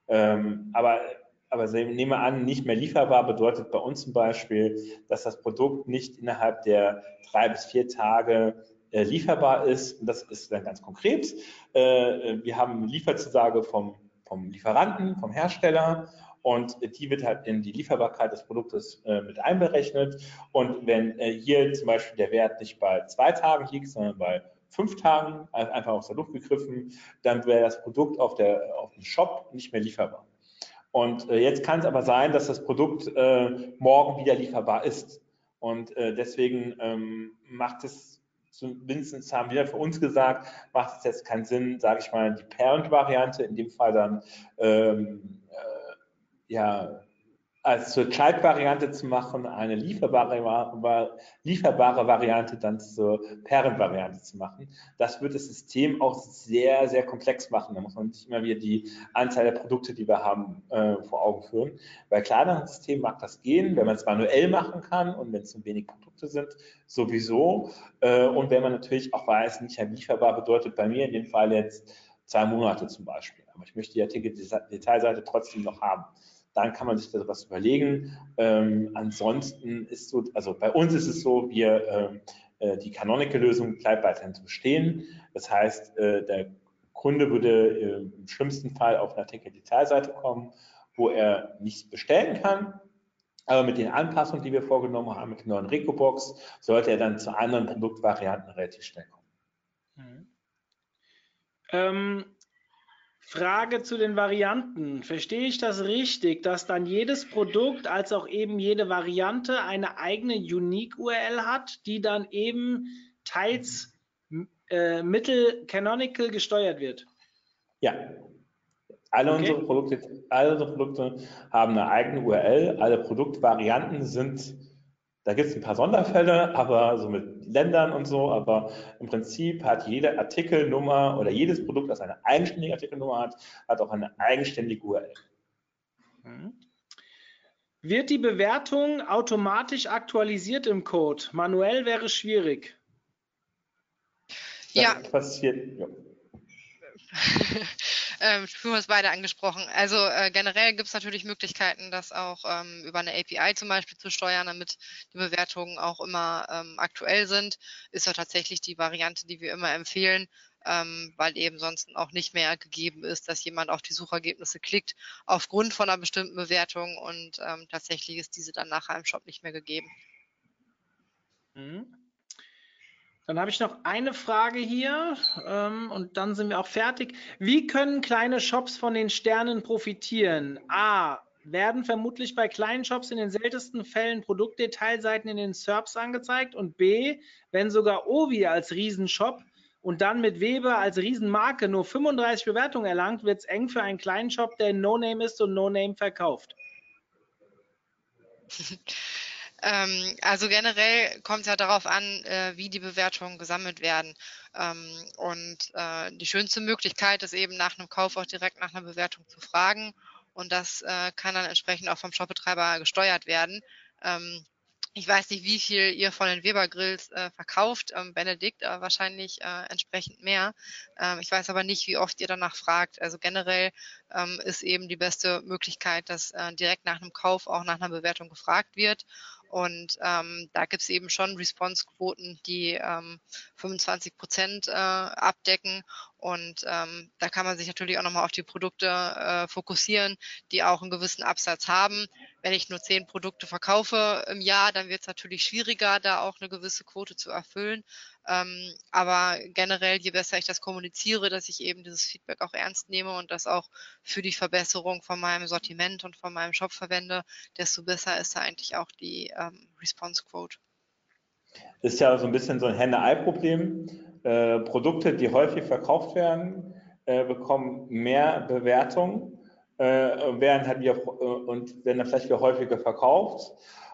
Ähm, aber aber nehmen wir an, nicht mehr lieferbar bedeutet bei uns zum Beispiel, dass das Produkt nicht innerhalb der drei bis vier Tage äh, lieferbar ist. Und das ist dann ganz konkret. Äh, wir haben Lieferzusage vom, vom Lieferanten, vom Hersteller und die wird halt in die Lieferbarkeit des Produktes äh, mit einberechnet. Und wenn äh, hier zum Beispiel der Wert nicht bei zwei Tagen liegt, sondern bei fünf Tagen, also einfach aus der Luft gegriffen, dann wäre das Produkt auf, der, auf dem Shop nicht mehr lieferbar. Und äh, jetzt kann es aber sein, dass das Produkt äh, morgen wieder lieferbar ist. Und äh, deswegen ähm, macht es zumindest haben wir für uns gesagt, macht es jetzt keinen Sinn, sage ich mal, die Parent-Variante, in dem Fall dann ähm, ja, als zur Child-Variante zu machen, eine lieferbare, lieferbare Variante dann zur Parent-Variante zu machen. Das wird das System auch sehr, sehr komplex machen. Da muss man sich immer wieder die Anzahl der Produkte, die wir haben, äh, vor Augen führen. Bei kleineren Systemen mag das gehen, wenn man es manuell machen kann und wenn es zu wenig Produkte sind, sowieso. Äh, und wenn man natürlich auch weiß, nicht lieferbar bedeutet bei mir in dem Fall jetzt zwei Monate zum Beispiel. Aber ich möchte die Artikel-Detailseite trotzdem noch haben dann kann man sich da was überlegen. Ähm, ansonsten ist so, also bei uns ist es so, wir ähm, äh, die Canonical-Lösung bleibt weiterhin zu bestehen. Das heißt, äh, der Kunde würde äh, im schlimmsten Fall auf eine Artikel-Detailseite kommen, wo er nichts bestellen kann. Aber mit den Anpassungen, die wir vorgenommen haben, mit der neuen Recobox, sollte er dann zu anderen Produktvarianten relativ schnell kommen. Mhm. Ähm, Frage zu den Varianten. Verstehe ich das richtig, dass dann jedes Produkt als auch eben jede Variante eine eigene Unique-URL hat, die dann eben teils äh, mittel canonical gesteuert wird? Ja. Alle, okay. unsere Produkte, alle unsere Produkte haben eine eigene URL. Alle Produktvarianten sind da gibt es ein paar Sonderfälle, aber so mit Ländern und so, aber im Prinzip hat jede Artikelnummer oder jedes Produkt, das eine eigenständige Artikelnummer hat, hat auch eine eigenständige URL. Mhm. Wird die Bewertung automatisch aktualisiert im Code? Manuell wäre schwierig. Das ja. passiert. Ja. ähm, haben es beide angesprochen. Also äh, generell gibt es natürlich Möglichkeiten, das auch ähm, über eine API zum Beispiel zu steuern, damit die Bewertungen auch immer ähm, aktuell sind. Ist ja tatsächlich die Variante, die wir immer empfehlen, ähm, weil eben sonst auch nicht mehr gegeben ist, dass jemand auf die Suchergebnisse klickt aufgrund von einer bestimmten Bewertung und ähm, tatsächlich ist diese dann nachher im Shop nicht mehr gegeben. Mhm. Dann habe ich noch eine Frage hier ähm, und dann sind wir auch fertig. Wie können kleine Shops von den Sternen profitieren? A. Werden vermutlich bei kleinen Shops in den seltensten Fällen Produktdetailseiten in den SERPs angezeigt? Und B. Wenn sogar Obi als Riesenshop und dann mit Weber als Riesenmarke nur 35 Bewertungen erlangt, wird es eng für einen kleinen Shop, der No-Name ist und No-Name verkauft. Ähm, also generell kommt es ja darauf an, äh, wie die Bewertungen gesammelt werden. Ähm, und äh, die schönste Möglichkeit ist eben nach einem Kauf auch direkt nach einer Bewertung zu fragen und das äh, kann dann entsprechend auch vom Shopbetreiber gesteuert werden. Ähm, ich weiß nicht, wie viel ihr von den Weber Grills äh, verkauft, Benedikt, äh, wahrscheinlich äh, entsprechend mehr. Ich weiß aber nicht, wie oft ihr danach fragt. Also generell ist eben die beste Möglichkeit, dass äh, direkt nach einem Kauf auch nach einer Bewertung gefragt wird. Und ähm, da gibt es eben schon Response-Quoten, die ähm, 25 Prozent äh, abdecken. Und ähm, da kann man sich natürlich auch nochmal auf die Produkte äh, fokussieren, die auch einen gewissen Absatz haben. Wenn ich nur zehn Produkte verkaufe im Jahr, dann wird es natürlich schwieriger, da auch eine gewisse Quote zu erfüllen. Ähm, aber generell, je besser ich das kommuniziere, dass ich eben dieses Feedback auch ernst nehme und das auch für die Verbesserung von meinem Sortiment und von meinem Shop verwende, desto besser ist da eigentlich auch die ähm, Response Quote. Ist ja so ein bisschen so ein Henne-Ei-Problem. Äh, Produkte, die häufig verkauft werden, äh, bekommen mehr Bewertung äh, werden halt wieder, äh, und werden dann vielleicht wieder häufiger verkauft.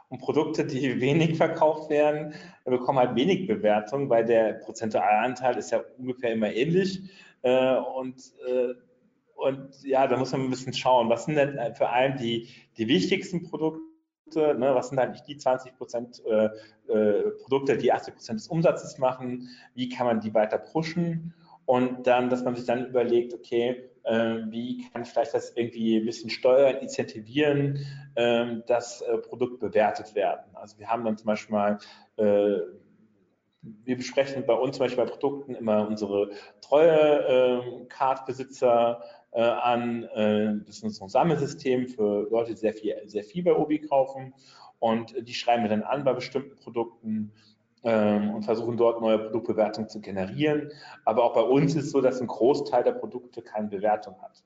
Und Produkte, die wenig verkauft werden, bekommen halt wenig Bewertung, weil der prozentuale Anteil ist ja ungefähr immer ähnlich. Äh, und, und ja, da muss man ein bisschen schauen, was sind denn für einen die, die wichtigsten Produkte? Ne, was sind eigentlich die 20 Prozent äh, äh, Produkte, die 80 Prozent des Umsatzes machen? Wie kann man die weiter pushen? Und dann, dass man sich dann überlegt, okay, äh, wie kann ich vielleicht das irgendwie ein bisschen steuern, incentivieren, äh, dass äh, Produkte bewertet werden. Also wir haben dann zum Beispiel mal äh, wir besprechen bei uns zum Beispiel bei Produkten immer unsere treue äh, äh, an. Äh, das ist ein Sammelsystem für Leute, die sehr viel, sehr viel bei Obi kaufen. Und die schreiben wir dann an bei bestimmten Produkten ähm, und versuchen dort neue Produktbewertungen zu generieren. Aber auch bei uns ist es so, dass ein Großteil der Produkte keine Bewertung hat.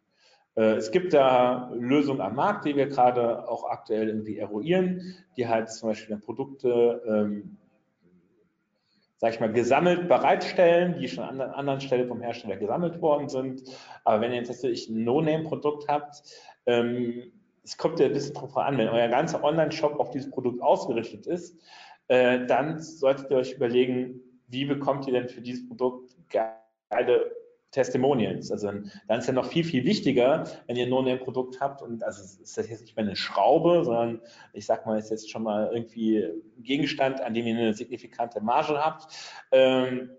Äh, es gibt da Lösungen am Markt, die wir gerade auch aktuell irgendwie eruieren, die halt zum Beispiel Produkte, ähm, sag ich mal, gesammelt bereitstellen, die schon an einer anderen Stelle vom Hersteller gesammelt worden sind. Aber wenn ihr jetzt natürlich ein No-Name-Produkt habt, ähm, es kommt ja ein bisschen drauf an, wenn euer ganzer Online-Shop auf dieses Produkt ausgerichtet ist, äh, dann solltet ihr euch überlegen, wie bekommt ihr denn für dieses Produkt geile Testimonials. Also dann ist ja noch viel, viel wichtiger, wenn ihr nur ein Produkt habt und also ist das jetzt nicht mehr eine Schraube, sondern ich sag mal, ist jetzt schon mal irgendwie ein Gegenstand, an dem ihr eine signifikante Marge habt. Ähm,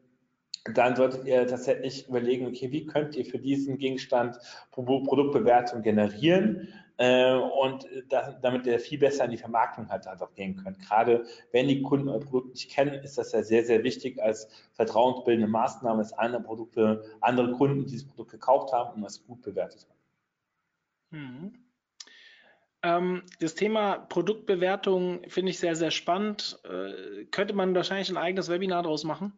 dann solltet ihr tatsächlich überlegen, okay, wie könnt ihr für diesen Gegenstand Produktbewertung generieren, äh, und da, damit ihr viel besser in die Vermarktung halt, auch gehen könnt. Gerade wenn die Kunden euer Produkt nicht kennen, ist das ja sehr, sehr wichtig als vertrauensbildende Maßnahme, dass andere Produkte, andere Kunden dieses Produkt gekauft haben und das gut bewertet haben. Mhm. Ähm, das Thema Produktbewertung finde ich sehr, sehr spannend. Äh, könnte man wahrscheinlich ein eigenes Webinar daraus machen?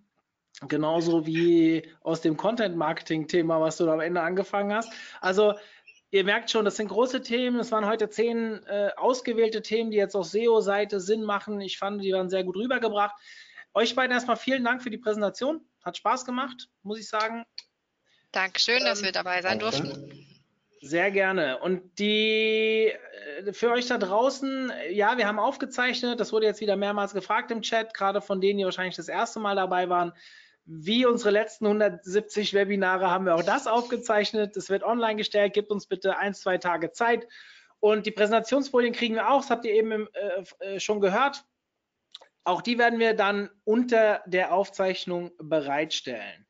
Genauso wie aus dem Content-Marketing-Thema, was du da am Ende angefangen hast. Also ihr merkt schon, das sind große Themen. Es waren heute zehn äh, ausgewählte Themen, die jetzt auf SEO-Seite Sinn machen. Ich fand, die waren sehr gut rübergebracht. Euch beiden erstmal vielen Dank für die Präsentation. Hat Spaß gemacht, muss ich sagen. Dankeschön, dass ähm, wir dabei sein durften. Sehr gerne. Und die äh, für euch da draußen, ja, wir haben aufgezeichnet, das wurde jetzt wieder mehrmals gefragt im Chat, gerade von denen, die wahrscheinlich das erste Mal dabei waren. Wie unsere letzten 170 Webinare haben wir auch das aufgezeichnet. Das wird online gestellt. Gebt uns bitte ein, zwei Tage Zeit. Und die Präsentationsfolien kriegen wir auch. Das habt ihr eben im, äh, äh, schon gehört. Auch die werden wir dann unter der Aufzeichnung bereitstellen.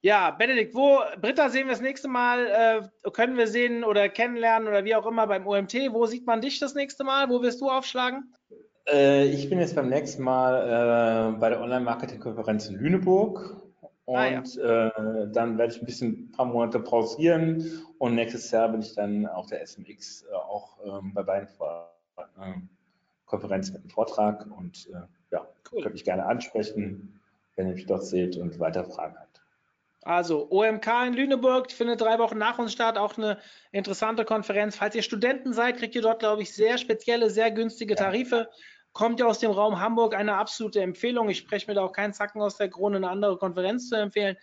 Ja, Benedikt, wo, Britta, sehen wir das nächste Mal? Äh, können wir sehen oder kennenlernen oder wie auch immer beim OMT? Wo sieht man dich das nächste Mal? Wo wirst du aufschlagen? Äh, ich bin jetzt beim nächsten Mal äh, bei der Online-Marketing-Konferenz in Lüneburg. Und ah, ja. äh, dann werde ich ein bisschen ein paar Monate pausieren und nächstes Jahr bin ich dann auf der SMX äh, auch ähm, bei beiden ähm, Konferenzen mit einem Vortrag und äh, ja, cool. könnt mich gerne ansprechen, wenn ihr mich dort seht und weiter Fragen habt. Also OMK in Lüneburg findet drei Wochen nach uns statt, auch eine interessante Konferenz. Falls ihr Studenten seid, kriegt ihr dort, glaube ich, sehr spezielle, sehr günstige Tarife. Ja kommt ja aus dem Raum Hamburg, eine absolute Empfehlung. Ich spreche mir da auch keinen Zacken aus der Krone, eine andere Konferenz zu empfehlen.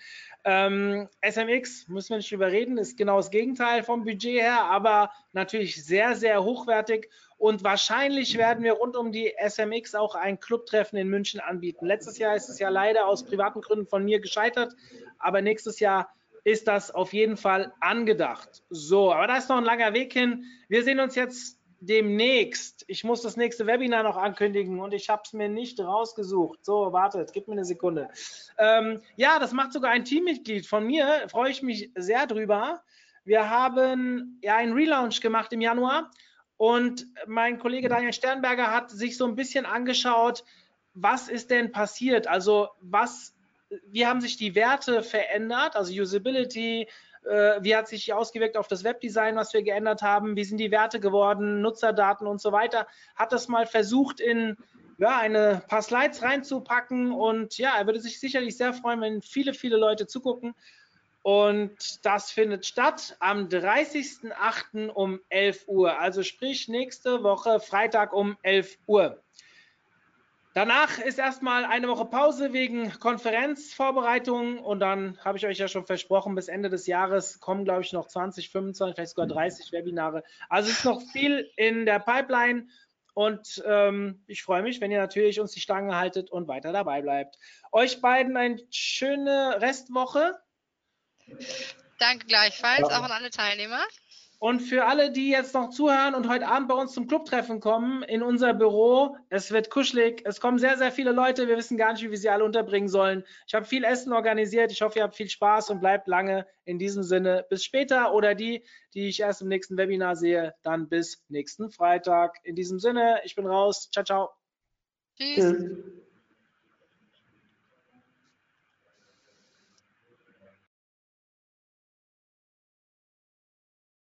Ähm, SMX, müssen wir nicht überreden, ist genau das Gegenteil vom Budget her, aber natürlich sehr, sehr hochwertig. Und wahrscheinlich werden wir rund um die SMX auch ein Clubtreffen in München anbieten. Letztes Jahr ist es ja leider aus privaten Gründen von mir gescheitert, aber nächstes Jahr ist das auf jeden Fall angedacht. So, aber da ist noch ein langer Weg hin. Wir sehen uns jetzt demnächst. Ich muss das nächste Webinar noch ankündigen und ich habe es mir nicht rausgesucht. So, wartet, gib mir eine Sekunde. Ähm, ja, das macht sogar ein Teammitglied von mir. Freue ich mich sehr drüber. Wir haben ja einen Relaunch gemacht im Januar und mein Kollege Daniel Sternberger hat sich so ein bisschen angeschaut, was ist denn passiert? Also was, wie haben sich die Werte verändert? Also Usability, wie hat sich ausgewirkt auf das Webdesign, was wir geändert haben? Wie sind die Werte geworden? Nutzerdaten und so weiter. Hat das mal versucht in ja, eine paar Slides reinzupacken und ja, er würde sich sicherlich sehr freuen, wenn viele, viele Leute zugucken. Und das findet statt am 30.08. um 11 Uhr, also sprich nächste Woche Freitag um 11 Uhr. Danach ist erstmal eine Woche Pause wegen Konferenzvorbereitungen und dann habe ich euch ja schon versprochen, bis Ende des Jahres kommen, glaube ich, noch 20, 25, vielleicht sogar 30 Webinare. Also es ist noch viel in der Pipeline und ähm, ich freue mich, wenn ihr natürlich uns die Stange haltet und weiter dabei bleibt. Euch beiden eine schöne Restwoche. Danke gleichfalls, auch an alle Teilnehmer. Und für alle, die jetzt noch zuhören und heute Abend bei uns zum Clubtreffen kommen, in unser Büro, es wird kuschelig, es kommen sehr, sehr viele Leute, wir wissen gar nicht, wie wir sie alle unterbringen sollen. Ich habe viel Essen organisiert, ich hoffe, ihr habt viel Spaß und bleibt lange. In diesem Sinne, bis später oder die, die ich erst im nächsten Webinar sehe, dann bis nächsten Freitag. In diesem Sinne, ich bin raus. Ciao, ciao. Tschüss. Tschüss.